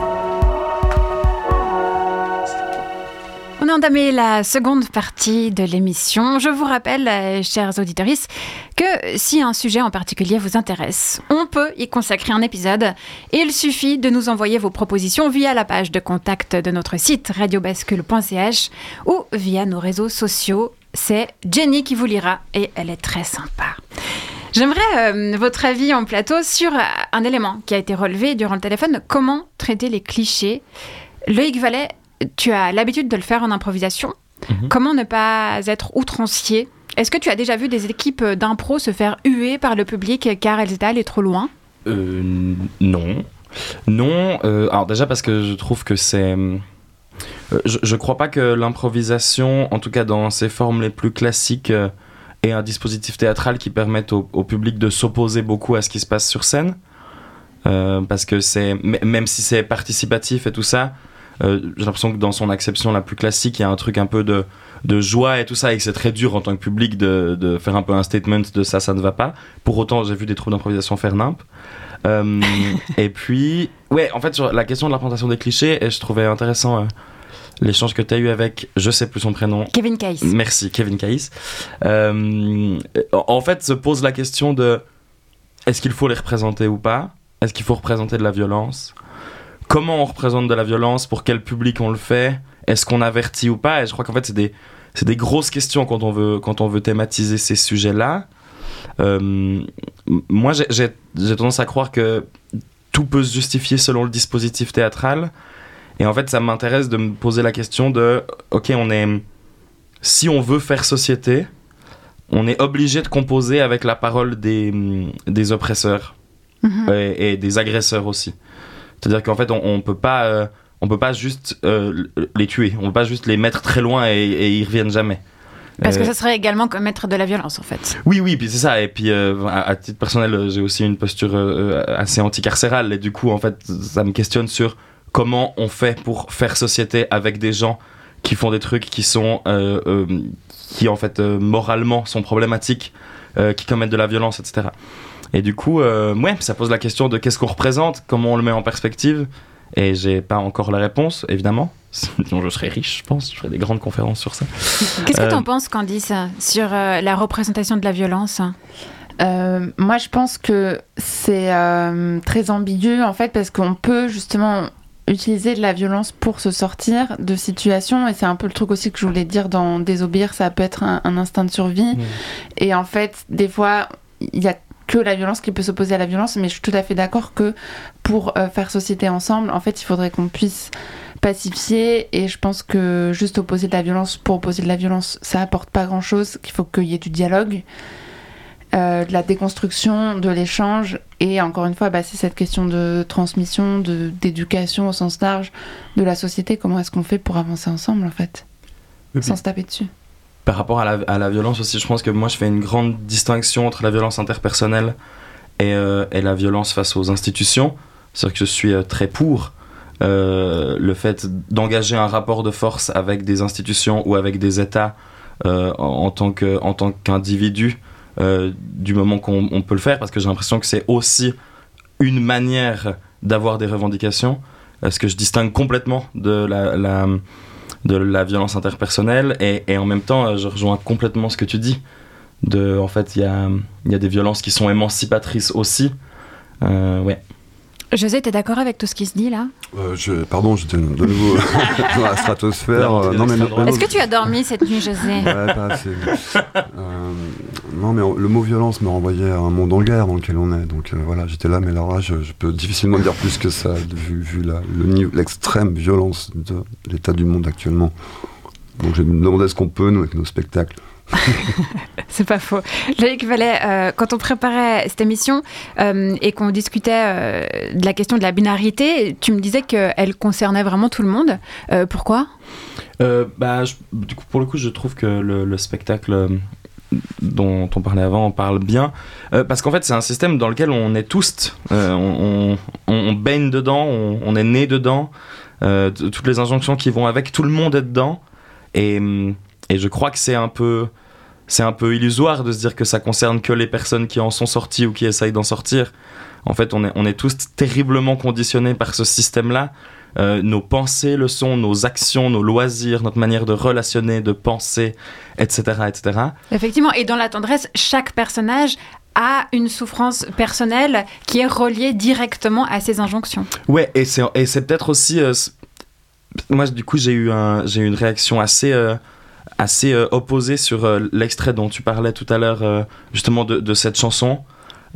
Entamé la seconde partie de l'émission. Je vous rappelle, euh, chers auditeurs, que si un sujet en particulier vous intéresse, on peut y consacrer un épisode. Il suffit de nous envoyer vos propositions via la page de contact de notre site radiobascule.ch ou via nos réseaux sociaux. C'est Jenny qui vous lira et elle est très sympa. J'aimerais euh, votre avis en plateau sur un élément qui a été relevé durant le téléphone. Comment traiter les clichés? Loïc Vallet, tu as l'habitude de le faire en improvisation. Mhm. Comment ne pas être outrancier? Est-ce que tu as déjà vu des équipes d'impro se faire huer par le public car elles étaient allées trop loin? Euh, non. Non, euh, alors déjà parce que je trouve que c'est... euh, je, je crois pas que l'improvisation, en tout cas dans ses formes les plus classiques, euh, est un dispositif théâtral qui permette au, au public de s'opposer beaucoup à ce qui se passe sur scène. Parce que c'est... Même si c'est participatif et tout ça, j'ai l'impression que dans son acception la plus classique, il y a un truc un peu de, de joie et tout ça, et que c'est très dur en tant que public de, de faire un peu un statement de ça, ça ne va pas. Pour autant, j'ai vu des troupes d'improvisation faire nimp. Euh, et puis, ouais, en fait, sur la question de la présentation des clichés, et je trouvais intéressant euh, l'échange que tu as eu avec, je sais plus son prénom. Kevin Caïs. Merci, Kevin Caïs. Euh, en en fait, se pose la question de est-ce qu'il faut les représenter ou pas? Est-ce qu'il faut représenter de la violence? Comment on représente de la violence Pour quel public on le fait Est-ce qu'on avertit ou pas Et je crois qu'en fait, c'est des, c'est des grosses questions quand on veut, quand on veut thématiser ces sujets-là. Euh, moi, j'ai- j'ai j'ai tendance à croire que tout peut se justifier selon le dispositif théâtral. Et en fait, ça m'intéresse de me poser la question de, ok, on est, si on veut faire société, on est obligé de composer avec la parole des, des oppresseurs Mhm. et, et des agresseurs aussi. C'est-à-dire qu'en fait, on, on peut pas, euh, on peut pas juste euh, les tuer, on peut pas juste les mettre très loin et, et ils reviennent jamais. Parce que Euh, ça serait également commettre de la violence, en fait. oui, oui, puis c'est ça. Et puis, euh, à, à titre personnel, euh, j'ai aussi une posture euh, euh, assez anticarcérale. Et du coup, en fait, ça me questionne sur comment on fait pour faire société avec des gens qui font des trucs qui sont, euh, euh, qui en fait, euh, moralement sont problématiques, euh, qui commettent de la violence, etc. Et du coup, euh, ouais, ça pose la question de qu'est-ce qu'on représente, comment on le met en perspective. Et j'ai pas encore la réponse, évidemment. Sinon, je serais riche, je pense. Je ferais des grandes conférences sur ça. Qu'est-ce que Euh, tu en penses, Candice, sur euh, la représentation de la violence? Euh, moi, je pense que c'est euh, très ambigu en fait parce qu'on peut justement utiliser de la violence pour se sortir de situations et c'est un peu le truc aussi que je voulais dire dans désobéir, ça peut être un, un instinct de survie et en fait, des fois, il y a que la violence qui peut s'opposer à la violence, mais je suis tout à fait d'accord que pour euh, faire société ensemble, en fait, il faudrait qu'on puisse pacifier et je pense que juste opposer de la violence pour opposer de la violence, ça apporte pas grand-chose, qu'il faut qu'il y ait du dialogue euh, de la déconstruction, de l'échange. Et encore une fois, bah, c'est cette question de transmission, de- d'éducation au sens large de la société. Comment est-ce qu'on fait pour avancer ensemble, en fait Sans se taper dessus. Par rapport à la, à la violence aussi, je pense que moi je fais une grande distinction entre la violence interpersonnelle et, euh, et la violence face aux institutions. C'est-à-dire que je suis euh, très pour euh, le fait d'engager un rapport de force avec des institutions ou avec des États en, tant que- tant qu'individu du moment qu'on on peut le faire, parce que j'ai l'impression que c'est aussi une manière d'avoir des revendications, ce que je distingue complètement de la- de la violence interpersonnelle et, et en même temps euh, je rejoins complètement ce que tu dis. De en fait il y a, y a des violences qui sont émancipatrices aussi. Euh, ouais José, t'es d'accord avec tout ce qui se dit là? Euh, je, pardon, j'étais de nouveau dans la stratosphère. Euh, Est-ce que tu as dormi cette nuit, José? Ouais, pas assez. Euh, non, mais le mot violence me renvoyait à un monde en guerre dans lequel on est. Donc euh, voilà, j'étais là, mais là, je, je peux difficilement dire plus que ça, vu, vu le l'extrême violence de l'état du monde actuellement. Donc je me demandais ce qu'on peut, nous, avec nos spectacles. C'est pas faux. Loïc Vallet, euh, quand on préparait cette émission euh, et qu'on discutait euh, de la question de la binarité, tu me disais qu'elle concernait vraiment tout le monde. Euh, pourquoi? Bah, du coup, pour le coup, je trouve que le, le spectacle dont on parlait avant en parle bien. Parce qu'en fait, c'est un système dans lequel on est tous. on, on- on baigne dedans, on, on est né dedans. toutes les injonctions qui vont avec, tout le monde est dedans. Et, hum, et je crois que c'est un peu. C'est un peu illusoire de se dire que ça concerne que les personnes qui en sont sorties ou qui essayent d'en sortir. En fait, on est, on est tous terriblement conditionnés par ce système-là. Euh, nos pensées le sont, nos actions, nos loisirs, notre manière de relationner, de penser, etc., etc. Effectivement, et dans la tendresse, chaque personnage a une souffrance personnelle qui est reliée directement à ces injonctions. Ouais, et c'est, et c'est peut-être aussi... euh, moi, du coup, j'ai eu, un, j'ai eu une réaction assez, euh, assez euh, opposée sur euh, l'extrait dont tu parlais tout à l'heure, euh, justement, de, de cette chanson.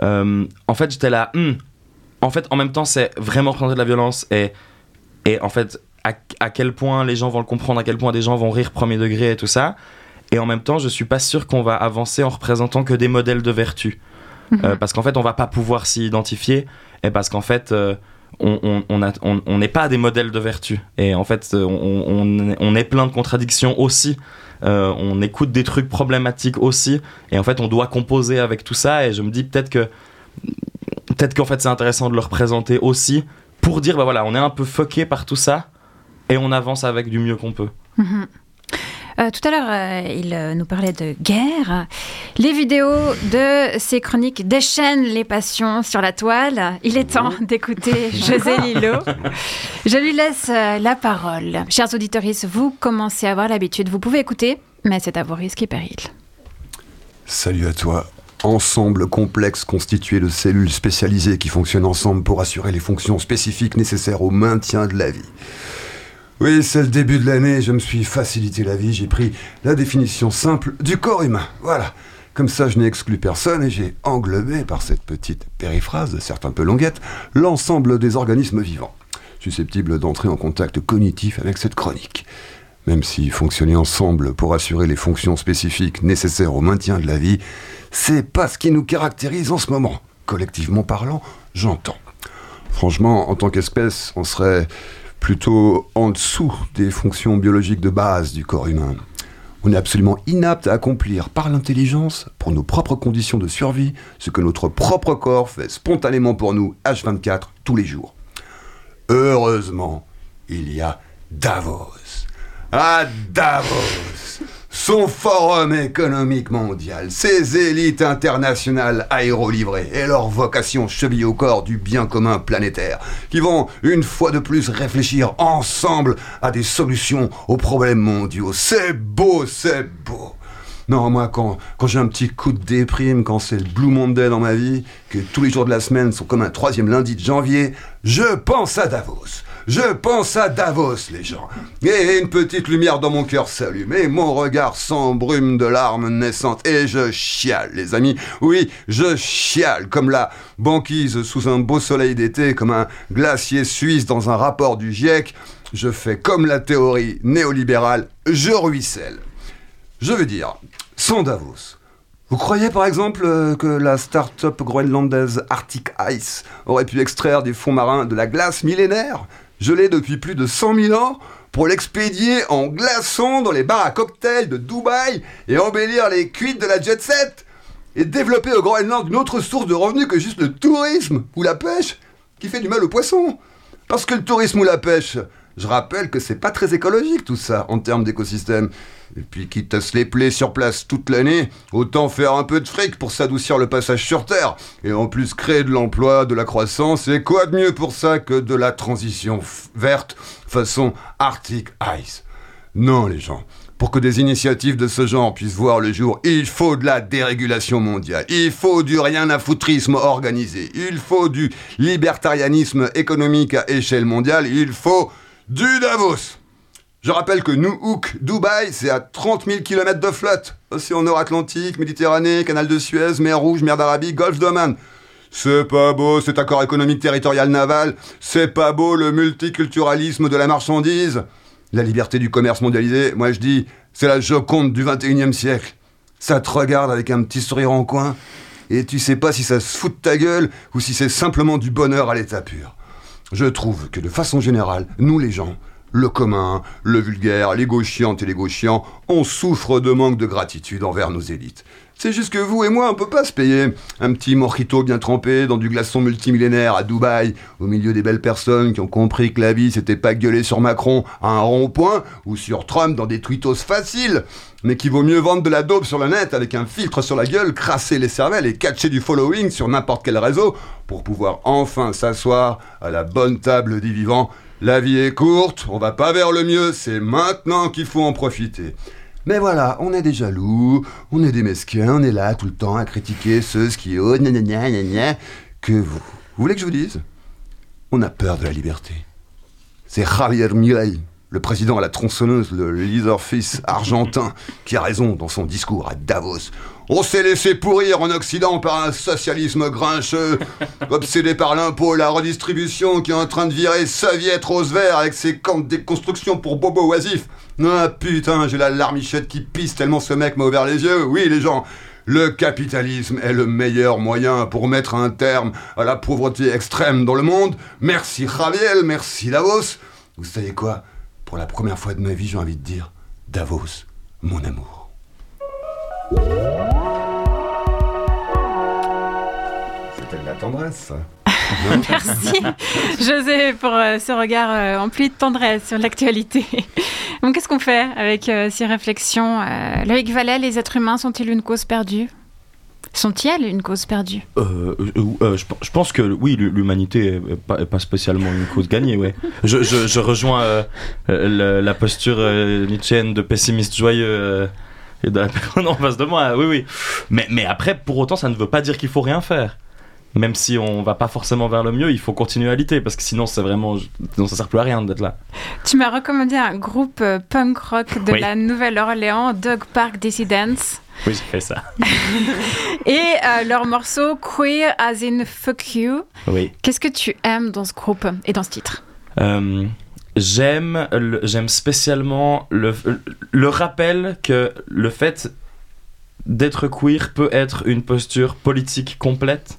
Euh, en fait, j'étais là... hmm, en fait, en même temps, c'est vraiment représenter de la violence et, et en fait, à, à quel point les gens vont le comprendre, à quel point des gens vont rire premier degré et tout ça. Et en même temps, je suis pas sûr qu'on va avancer en représentant que des modèles de vertu. Euh, parce qu'en fait, on va pas pouvoir s'y identifier et parce qu'en fait, on on- on n'est pas des modèles de vertu. Et en fait, euh, on, est plein de contradictions aussi. Euh, on écoute des trucs problématiques aussi. Et en fait, on doit composer avec tout ça. Et je me dis peut-être que peut-être qu'en fait, c'est intéressant de le représenter aussi pour dire, bah voilà, on est un peu fucké par tout ça et on avance avec du mieux qu'on peut. Euh, tout à l'heure, euh, il euh, nous parlait de guerre. Les vidéos de ces chroniques déchaînent les passions sur la toile. Il est temps d'écouter José Lillo. Je lui laisse euh, la parole. Chers auditeurs, vous commencez à avoir l'habitude. Vous pouvez écouter, mais c'est à vos risques et périls. Salut à toi. Ensemble complexe constitué de cellules spécialisées qui fonctionnent ensemble pour assurer les fonctions spécifiques nécessaires au maintien de la vie. Oui, c'est le début de l'année, je me suis facilité la vie, j'ai pris la définition simple du corps humain. Voilà. Comme ça, je n'ai exclu personne et j'ai englobé par cette petite périphrase, certes un peu longuette, l'ensemble des organismes vivants, susceptibles d'entrer en contact cognitif avec cette chronique. Même si fonctionner ensemble pour assurer les fonctions spécifiques nécessaires au maintien de la vie, c'est pas ce qui nous caractérise en ce moment. Collectivement parlant, j'entends. Franchement, en tant qu'espèce, on serait plutôt en dessous des fonctions biologiques de base du corps humain. On est absolument inapte à accomplir par l'intelligence, pour nos propres conditions de survie, ce que notre propre corps fait spontanément pour nous, H24, tous les jours. Heureusement, il y a Davos. À Davos, son forum économique mondial, ses élites internationales aérolivrées et leur vocation chevillée au corps du bien commun planétaire, qui vont une fois de plus réfléchir ensemble à des solutions aux problèmes mondiaux. C'est beau, c'est beau. Non, moi, quand, quand j'ai un petit coup de déprime, quand c'est le Blue Monday dans ma vie, que tous les jours de la semaine sont comme un troisième lundi de janvier, je pense à Davos. Je pense à Davos, les gens. Et une petite lumière dans mon cœur s'allume, et mon regard s'embrume de larmes naissantes, et je chiale, les amis. Oui, je chiale, comme la banquise sous un beau soleil d'été, comme un glacier suisse dans un rapport du GIEC. Je fais comme la théorie néolibérale, je ruisselle. Je veux dire, sans Davos, vous croyez par exemple euh, que la start-up groenlandaise Arctic Ice aurait pu extraire des fonds marins de la glace millénaire, gelée depuis plus de 100 000 ans, pour l'expédier en glaçons dans les bars à cocktails de Dubaï et embellir les cuites de la jet set et développer au Groenland une autre source de revenus que juste le tourisme ou la pêche qui fait du mal aux poissons Parce que le tourisme ou la pêche, je rappelle que c'est pas très écologique tout ça en termes d'écosystème. Et puis quitte à se les plaies sur place toute l'année, autant faire un peu de fric pour s'adoucir le passage sur Terre. Et en plus créer de l'emploi, de la croissance, et quoi de mieux pour ça que de la transition verte façon Arctic Ice. Non les gens, pour que des initiatives de ce genre puissent voir le jour, il faut de la dérégulation mondiale, il faut du rien à foutrisme organisé, il faut du libertarianisme économique à échelle mondiale, il faut du Davos je rappelle que Nuuk, Dubaï, c'est à 30 000 km de flotte. Océan Nord-Atlantique, Méditerranée, Canal de Suez, mer Rouge, mer d'Arabie, Golfe d'Oman. C'est pas beau cet accord économique territorial naval. C'est pas beau le multiculturalisme de la marchandise. La liberté du commerce mondialisé, moi je dis, c'est la Joconde du 21e siècle. Ça te regarde avec un petit sourire en coin, et tu sais pas si ça se fout de ta gueule ou si c'est simplement du bonheur à l'état pur. Je trouve que de façon générale, nous les gens, le commun, le vulgaire, les gauchiantes et les gauchiants, on souffre de manque de gratitude envers nos élites. C'est juste que vous et moi, on peut pas se payer un petit mojito bien trempé dans du glaçon multimillénaire à Dubaï, au milieu des belles personnes qui ont compris que la vie c'était pas gueuler sur Macron à un rond-point ou sur Trump dans des tweetos faciles, mais qu'il vaut mieux vendre de la dope sur le net avec un filtre sur la gueule, crasser les cervelles et catcher du following sur n'importe quel réseau pour pouvoir enfin s'asseoir à la bonne table des vivants. La vie est courte, on va pas vers le mieux, c'est maintenant qu'il faut en profiter. Mais voilà, on est des jaloux, on est des mesquins, on est là tout le temps à critiquer ceux qui oh gna. Que vous, vous voulez que je vous dise? On a peur de la liberté. C'est Javier Milei, le président à la tronçonneuse, le leader-fils argentin, qui a raison dans son discours à Davos. On s'est laissé pourrir en Occident par un socialisme grincheux, obsédé par l'impôt, la redistribution qui est en train de virer soviet rose vert avec ses camps de déconstruction pour bobo oisifs. Ah putain, j'ai la larmichette qui pisse tellement ce mec m'a ouvert les yeux. Oui, les gens, le capitalisme est le meilleur moyen pour mettre un terme à la pauvreté extrême dans le monde. Merci Javier, merci Davos. Vous savez quoi? Pour la première fois de ma vie, j'ai envie de dire Davos, mon amour. Tendresse. Merci, José, pour euh, ce regard euh, empli de tendresse sur l'actualité. Donc, qu'est-ce qu'on fait avec euh, ces réflexions euh, Loïc Vallet, les êtres humains sont-ils une cause perdue? Sont-ils une cause perdue? Euh, euh, euh, je, je pense que oui, l'humanité est pas, spécialement une cause gagnée, ouais. Je, je, je rejoins euh, euh, la posture euh, nietzschéenne de pessimiste joyeux euh, et de la personne en face de moi, oui, oui. Mais, mais après, pour autant, ça ne veut pas dire qu'il faut rien faire. Même si on va pas forcément vers le mieux, il faut continuer à lutter parce que sinon, c'est vraiment, sinon ça sert plus à rien d'être là. Tu m'as recommandé un groupe euh, punk rock de Oui. la Nouvelle-Orléans, Dog Park Dissidents, Oui, j'ai fait ça. et euh, leur morceau Queer as in Fuck You. Oui. Qu'est-ce que tu aimes dans ce groupe et dans ce titre? Euh, j'aime j'aime spécialement le, le rappel que le fait d'être queer peut être une posture politique complète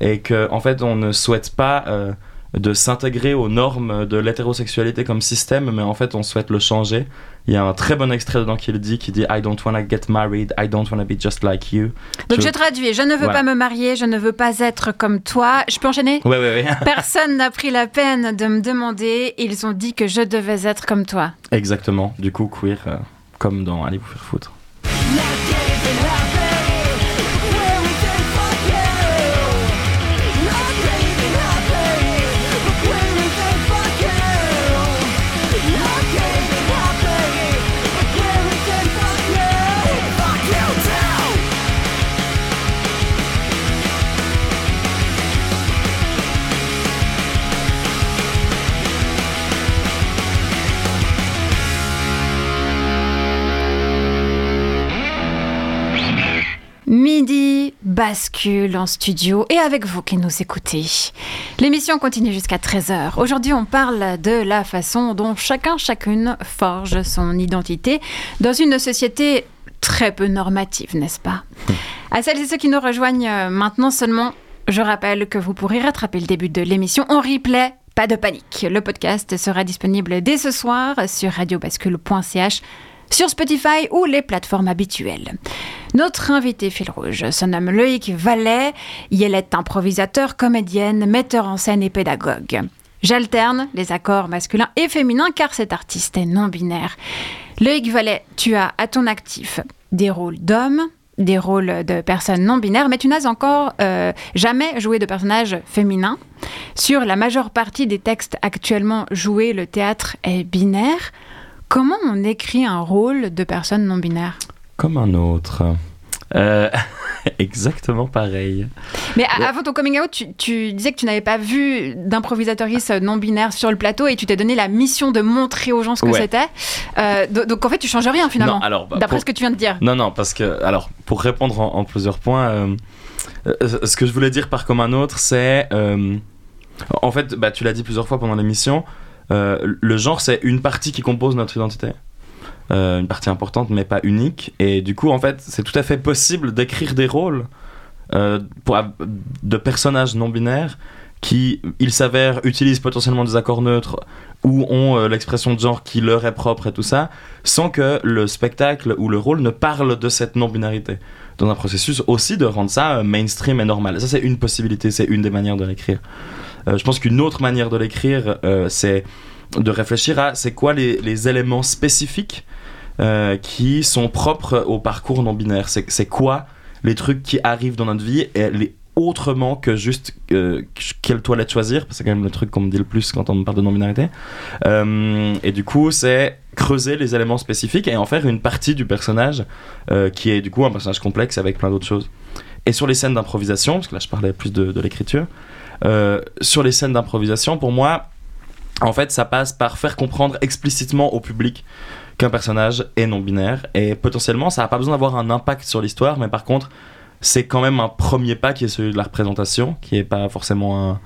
et que en fait on ne souhaite pas euh, de s'intégrer aux normes de l'hétérosexualité comme système mais en fait on souhaite le changer. Il y a un très bon extrait dedans qui le dit qui dit I don't wanna get married I don't wanna be just like you. Donc je, traduis, je ne veux Voilà. pas me marier, je ne veux pas être comme toi. Je peux enchaîner? Ouais ouais ouais. Personne n'a pris la peine de me demander, ils ont dit que je devais être comme toi. exactement. Du coup queer euh, comme dans Allez vous faire foutre Midi bascule en studio et avec vous qui nous écoutez. L'émission continue jusqu'à 13h. Aujourd'hui, on parle de la façon dont chacun, chacune forge son identité dans une société très peu normative, n'est-ce pas? À celles et ceux qui nous rejoignent euh, maintenant seulement, je rappelle que vous pourrez rattraper le début de l'émission en replay. Pas de panique. Le podcast sera disponible dès ce soir sur radiobascule.ch sur Spotify ou les plateformes habituelles. Notre invité fil rouge se nomme Loïc Vallet. Il est improvisateur, comédienne, metteur en scène et pédagogue. J'alterne les accords masculins et féminins car cet artiste est non-binaire. Loïc Vallet, tu as à ton actif des rôles d'hommes, des rôles de personnes non-binaires, mais tu n'as encore euh, jamais joué de personnage féminin. Sur la majeure partie des textes actuellement joués, le théâtre est binaire. Comment on écrit un rôle de personne non-binaire Comme un autre. Euh, exactement pareil. Mais Ouais. avant ton coming out, tu, tu disais que tu n'avais pas vu d'improvisatrice non-binaire sur le plateau et tu t'es donné la mission de montrer aux gens ce que Ouais. c'était. Euh, do- donc en fait, tu changes rien finalement. Non, bah, D'après pour- ce que tu viens de dire. Non, non, parce que, alors, pour répondre en, en plusieurs points, euh, euh, ce que je voulais dire par comme un autre, c'est. euh, en fait, bah, tu l'as dit plusieurs fois pendant l'émission, euh, le genre, c'est une partie qui compose notre identité. Euh, une partie importante, mais pas unique. Et du coup, en fait, c'est tout à fait possible d'écrire des rôles euh, pour, de personnages non binaires qui, il s'avère, utilisent potentiellement des accords neutres ou ont l'expression de genre qui leur est propre et tout ça, sans que le spectacle ou le rôle ne parle de cette non-binarité. dans un processus aussi de rendre ça mainstream et normal. Ça, c'est une possibilité, c'est une des manières de l'écrire. Euh, je pense qu'une autre manière de l'écrire, euh, c'est de réfléchir à c'est quoi les, éléments spécifiques euh, qui sont propres au parcours non binaire. C'est quoi les trucs qui arrivent dans notre vie et les autrement que juste quelle toilette choisir, parce que c'est quand même le truc qu'on me dit le plus quand on me parle de non-binarité. Et du coup, c'est creuser les éléments spécifiques et en faire une partie du personnage qui est du coup un personnage complexe avec plein d'autres choses. Et sur les scènes d'improvisation, parce que là je parlais plus de l'écriture, euh, sur les scènes d'improvisation, pour moi, en fait, ça passe par faire comprendre explicitement au public qu'un personnage est non-binaire et potentiellement ça n'a pas besoin d'avoir un impact sur l'histoire, mais par contre, c'est quand même un premier pas qui est celui de la représentation, qui est pas forcément un,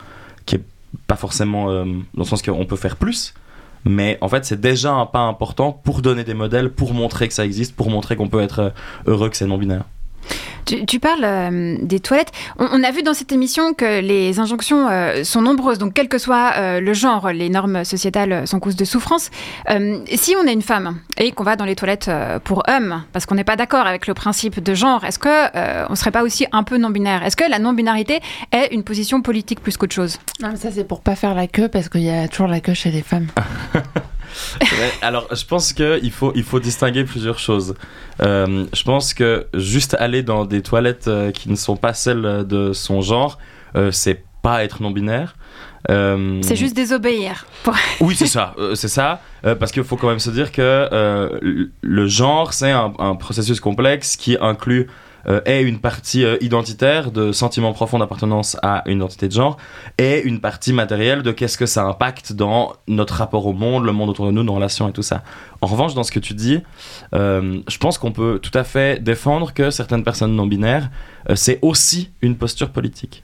qui est pas forcément euh, dans le sens qu'on peut faire plus, mais en fait c'est déjà un pas important pour donner des modèles, pour montrer que ça existe, pour montrer qu'on peut être euh, heureux que c'est non binaire. Tu, tu parles euh, des toilettes. On, on a vu dans cette émission que les injonctions euh, sont nombreuses, donc quel que soit euh, le genre, les normes sociétales sont cause de souffrance. Euh, si on est une femme et qu'on va dans les toilettes euh, pour hommes, parce qu'on n'est pas d'accord avec le principe de genre, est-ce que euh, on serait pas aussi un peu non-binaire? Est-ce que la non-binarité est une position politique plus qu'autre chose? Non, mais ça c'est pour pas faire la queue parce qu'il y a toujours la queue chez les femmes. Alors, je pense qu'il faut, il faut distinguer plusieurs choses. Euh, je pense que juste aller dans des toilettes euh, qui ne sont pas celles de son genre, euh, c'est pas être non-binaire. Euh, C'est juste désobéir. Pour- Oui, c'est ça, euh, c'est ça, euh, parce qu'il faut quand même se dire que le- le genre, c'est un, un processus complexe qui inclut euh, et une partie euh, identitaire de sentiment profond d'appartenance à une identité de genre et une partie matérielle de qu'est-ce que ça impacte dans notre rapport au monde, le monde autour de nous, nos relations et tout ça. En revanche, dans ce que tu dis, euh, je pense qu'on peut tout à fait défendre que certaines personnes non binaires, c'est aussi une posture politique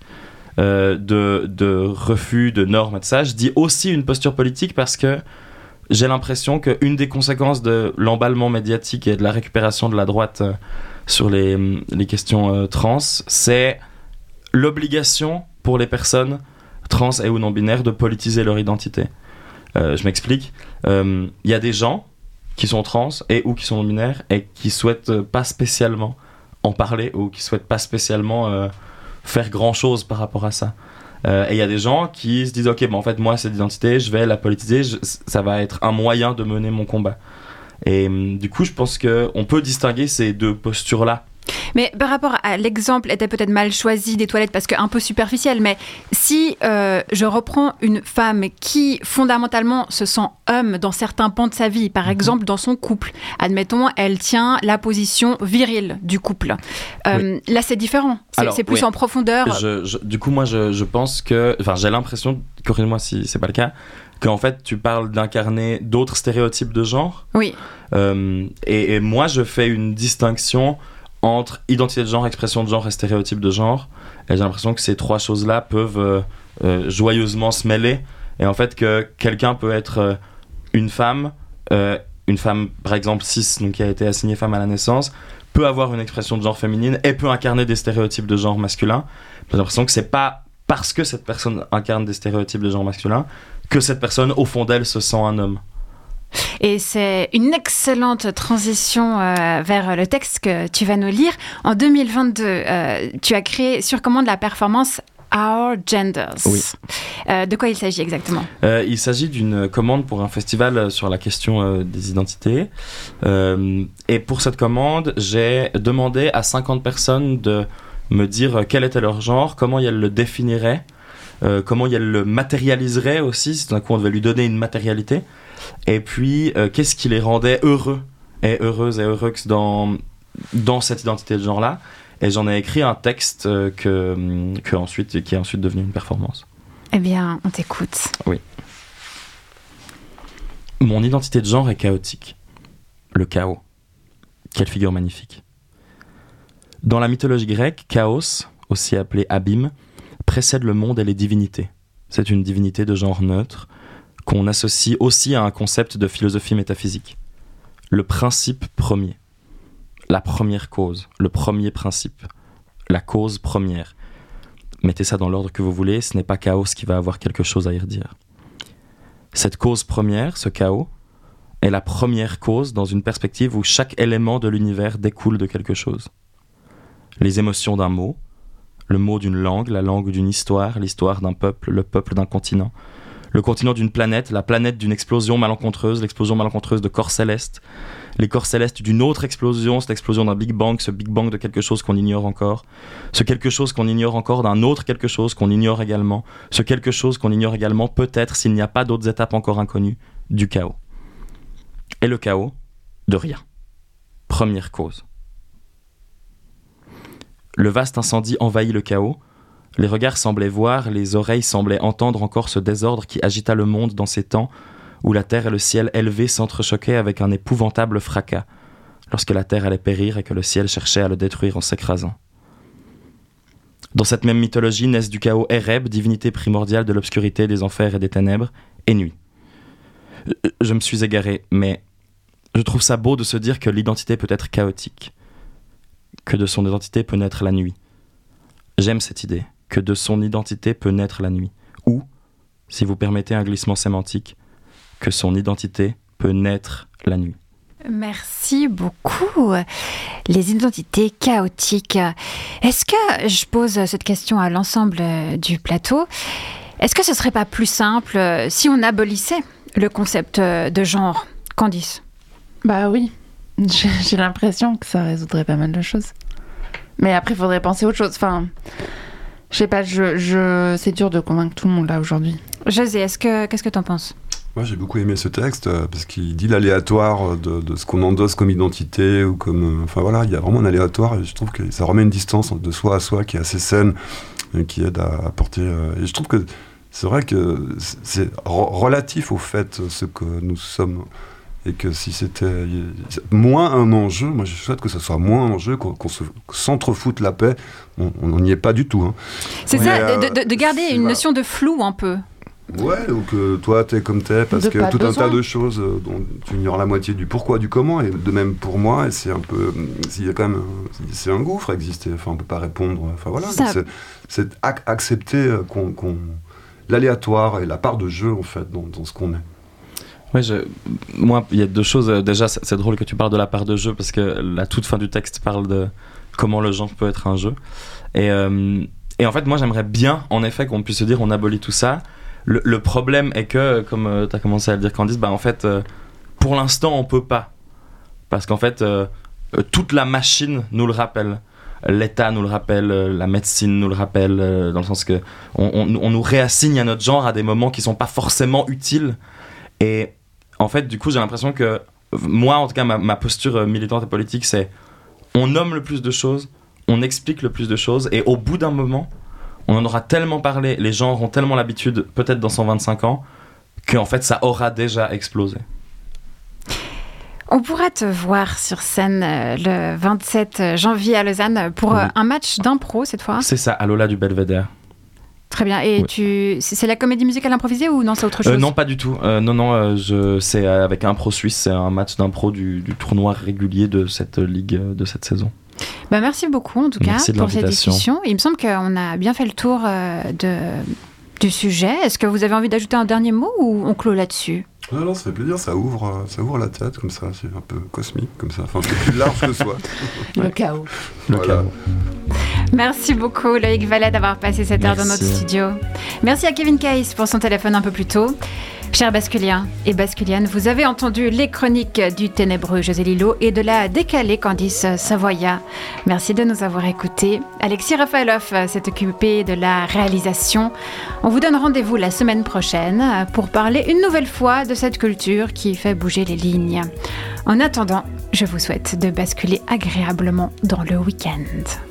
de, de refus de normes et de ça. Je dis aussi une posture politique parce que j'ai l'impression qu'une des conséquences de l'emballement médiatique et de la récupération de la droite sur les, les questions euh, trans, c'est l'obligation pour les personnes trans et ou non binaires de politiser leur identité. Euh, je m'explique. Euh, Il y a des gens qui sont trans et ou qui sont non binaires et qui souhaitent euh, pas spécialement en parler ou qui souhaitent pas spécialement euh, faire grand chose par rapport à ça. Euh, et il y a des gens qui se disent ok bon en fait moi cette identité je vais la politiser ça va être un moyen de mener mon combat et hum, du coup je pense que on peut distinguer ces deux postures là Mais par rapport à l'exemple était peut-être mal choisi des toilettes parce qu'un peu superficiel, mais si euh, je reprends une femme qui fondamentalement se sent homme dans certains pans de sa vie, par exemple dans son couple, admettons, elle tient la position virile du couple. Euh, Là, c'est différent. C'est plus oui. en profondeur. Je- je- du coup moi je, je pense que enfin j'ai l'impression corrige-moi si c'est pas le cas qu'en fait tu parles d'incarner d'autres stéréotypes de genre Oui. Euh, et, et moi, je fais une distinction entre identité de genre, expression de genre et stéréotype de genre. Et j'ai l'impression que ces trois choses-là peuvent euh, euh, joyeusement se mêler. Et en fait, que quelqu'un peut être une femme, une femme par exemple cis, donc qui a été assignée femme à la naissance, peut avoir une expression de genre féminine et peut incarner des stéréotypes de genre masculin. J'ai l'impression que c'est pas parce que cette personne incarne des stéréotypes de genre masculin que cette personne, au fond d'elle, se sent un homme. Et c'est une excellente transition euh, vers le texte que tu vas nous lire. En 2022, euh, tu as créé sur commande la performance Our Genders. Oui. Euh, de quoi il s'agit exactement? Euh, il s'agit d'une commande pour un festival sur la question euh, des identités. Euh, et pour cette commande, j'ai demandé à 50 personnes de me dire quel était leur genre, comment elles le définiraient, euh, comment elles le matérialiseraient aussi, si tout d'un coup on devait lui donner une matérialité. Et puis, euh, qu'est-ce qui les rendait heureux et heureuses et heureux dans, dans cette identité de genre-là. Et j'en ai écrit un texte euh, que, que ensuite, qui est ensuite devenu une performance. Eh bien, on t'écoute. Oui. Mon identité de genre est chaotique. Le chaos. Quelle figure magnifique. Dans la mythologie grecque, Chaos, aussi appelé abîme, précède le monde et les divinités. C'est une divinité de genre neutre qu'on associe aussi à un concept de philosophie métaphysique. Le principe premier. La première cause, le premier principe. La cause première. Mettez ça dans l'ordre que vous voulez, ce n'est pas chaos qui va avoir quelque chose à y redire. Cette cause première, ce chaos, est la première cause dans une perspective où chaque élément de l'univers découle de quelque chose. les émotions d'un mot, le mot d'une langue, la langue d'une histoire, l'histoire d'un peuple, le peuple d'un continent, le continent d'une planète, la planète d'une explosion malencontreuse, l'explosion malencontreuse de corps célestes, les corps célestes d'une autre explosion, cette explosion d'un Big Bang, ce Big Bang de quelque chose qu'on ignore encore, ce quelque chose qu'on ignore encore d'un autre quelque chose qu'on ignore également, ce quelque chose qu'on ignore également peut-être s'il n'y a pas d'autres étapes encore inconnues, du chaos. Et le chaos, de rien. Première cause. Le vaste incendie envahit le chaos, les regards semblaient voir, les oreilles semblaient entendre encore ce désordre qui agita le monde dans ces temps où la terre et le ciel élevés s'entrechoquaient avec un épouvantable fracas, lorsque la terre allait périr et que le ciel cherchait à le détruire en s'écrasant. Dans cette même mythologie naissent du chaos Ereb, divinité primordiale de l'obscurité, des enfers et des ténèbres, et nuit. Je me suis égaré, mais je trouve ça beau de se dire que l'identité peut être chaotique, que de son identité peut naître la nuit. J'aime cette idée, que de son identité peut naître la nuit, ou, si vous permettez un glissement sémantique, que son identité peut naître la nuit. Merci beaucoup. Les identités chaotiques. Est-ce que, je pose cette question à l'ensemble du plateau, est-ce que ce serait pas plus simple si on abolissait le concept de genre? Candice Bah oui, j'ai l'impression que ça résoudrait pas mal de choses. Mais après, il faudrait penser à autre chose. Enfin, je sais pas, je, je... c'est dur de convaincre tout le monde là aujourd'hui. José, est-ce que, qu'est-ce que t'en penses? Moi, j'ai beaucoup aimé ce texte euh, parce qu'il dit l'aléatoire de, de, ce qu'on endosse comme identité ou comme. Euh, enfin voilà, il y a vraiment un aléatoire et je trouve que ça remet une distance de soi à soi qui est assez saine et qui aide à apporter. Euh, et je trouve que c'est vrai que c'est relatif au fait ce que nous sommes et que si c'était moins un enjeu, moi je souhaite que ce soit moins un enjeu, qu'on se s'entrefoute la paix, on n'y est pas du tout. Hein. C'est ça, de, de, garder une notion de flou un peu. Ouais, ou que toi t'es comme t'es, parce que tout un tas de choses euh, dont tu ignores la moitié du pourquoi, du comment, et de même pour moi, et c'est un peu. Il y a quand même. C'est un gouffre à exister, enfin on peut pas répondre. Enfin voilà, c'est accepter euh, qu'on. l'aléatoire et la part de jeu en fait dans, ce qu'on est. Ouais, je, moi, il y a deux choses. Euh, déjà, c'est drôle que tu parles de la part de jeu parce que la toute fin du texte parle de comment le genre peut être un jeu. Et, et en fait, moi, j'aimerais bien, en effet, qu'on puisse se dire on abolit tout ça le, problème est que, comme euh, tu as commencé à le dire, Candice, bah, en fait, euh, pour l'instant, on peut pas. Parce qu'en fait, euh, toute la machine nous le rappelle. L'État nous le rappelle, la médecine nous le rappelle, dans le sens que on, nous réassigne à notre genre à des moments qui sont pas forcément utiles. Et en fait, du coup, j'ai l'impression que moi, en tout cas, ma posture militante et politique, c'est on nomme le plus de choses, on explique le plus de choses, et au bout d'un moment, on en aura tellement parlé, les gens auront tellement l'habitude, peut-être dans 125 ans, qu'en fait ça aura déjà explosé. On pourra te voir sur scène euh, le 27 janvier à Lausanne pour euh, un match d'impro cette fois. C'est ça, à Lola du Belvédère. Très bien. Et tu, c'est la comédie musicale improvisée ou non, c'est autre chose euh, Non, pas du tout. non, non, je, c'est avec un pro suisse. C'est un match d'impro du, du, tournoi régulier de cette ligue de cette saison. Bah, merci beaucoup en tout cas pour cette discussion. Il me semble qu'on a bien fait le tour euh, de, du sujet. Est-ce que vous avez envie d'ajouter un dernier mot ou on clôt là-dessus? Non, non, ça fait plaisir, ça ouvre, euh, ça ouvre la tête comme ça, c'est un peu cosmique comme ça, enfin c'est plus large que soi. Le chaos. Le chaos. Merci beaucoup Loïc Vallet d'avoir passé cette heure dans notre studio. Merci à Kevin Case pour son téléphone un peu plus tôt. Chers basculiens et basculiennes, vous avez entendu les chroniques du ténébreux José Lillo et de la décalée Candice Savoya. Merci de nous avoir écoutés. Alexis Rafaeloff s'est occupé de la réalisation. On vous donne rendez-vous la semaine prochaine pour parler une nouvelle fois de cette culture qui fait bouger les lignes. En attendant, je vous souhaite de basculer agréablement dans le week-end.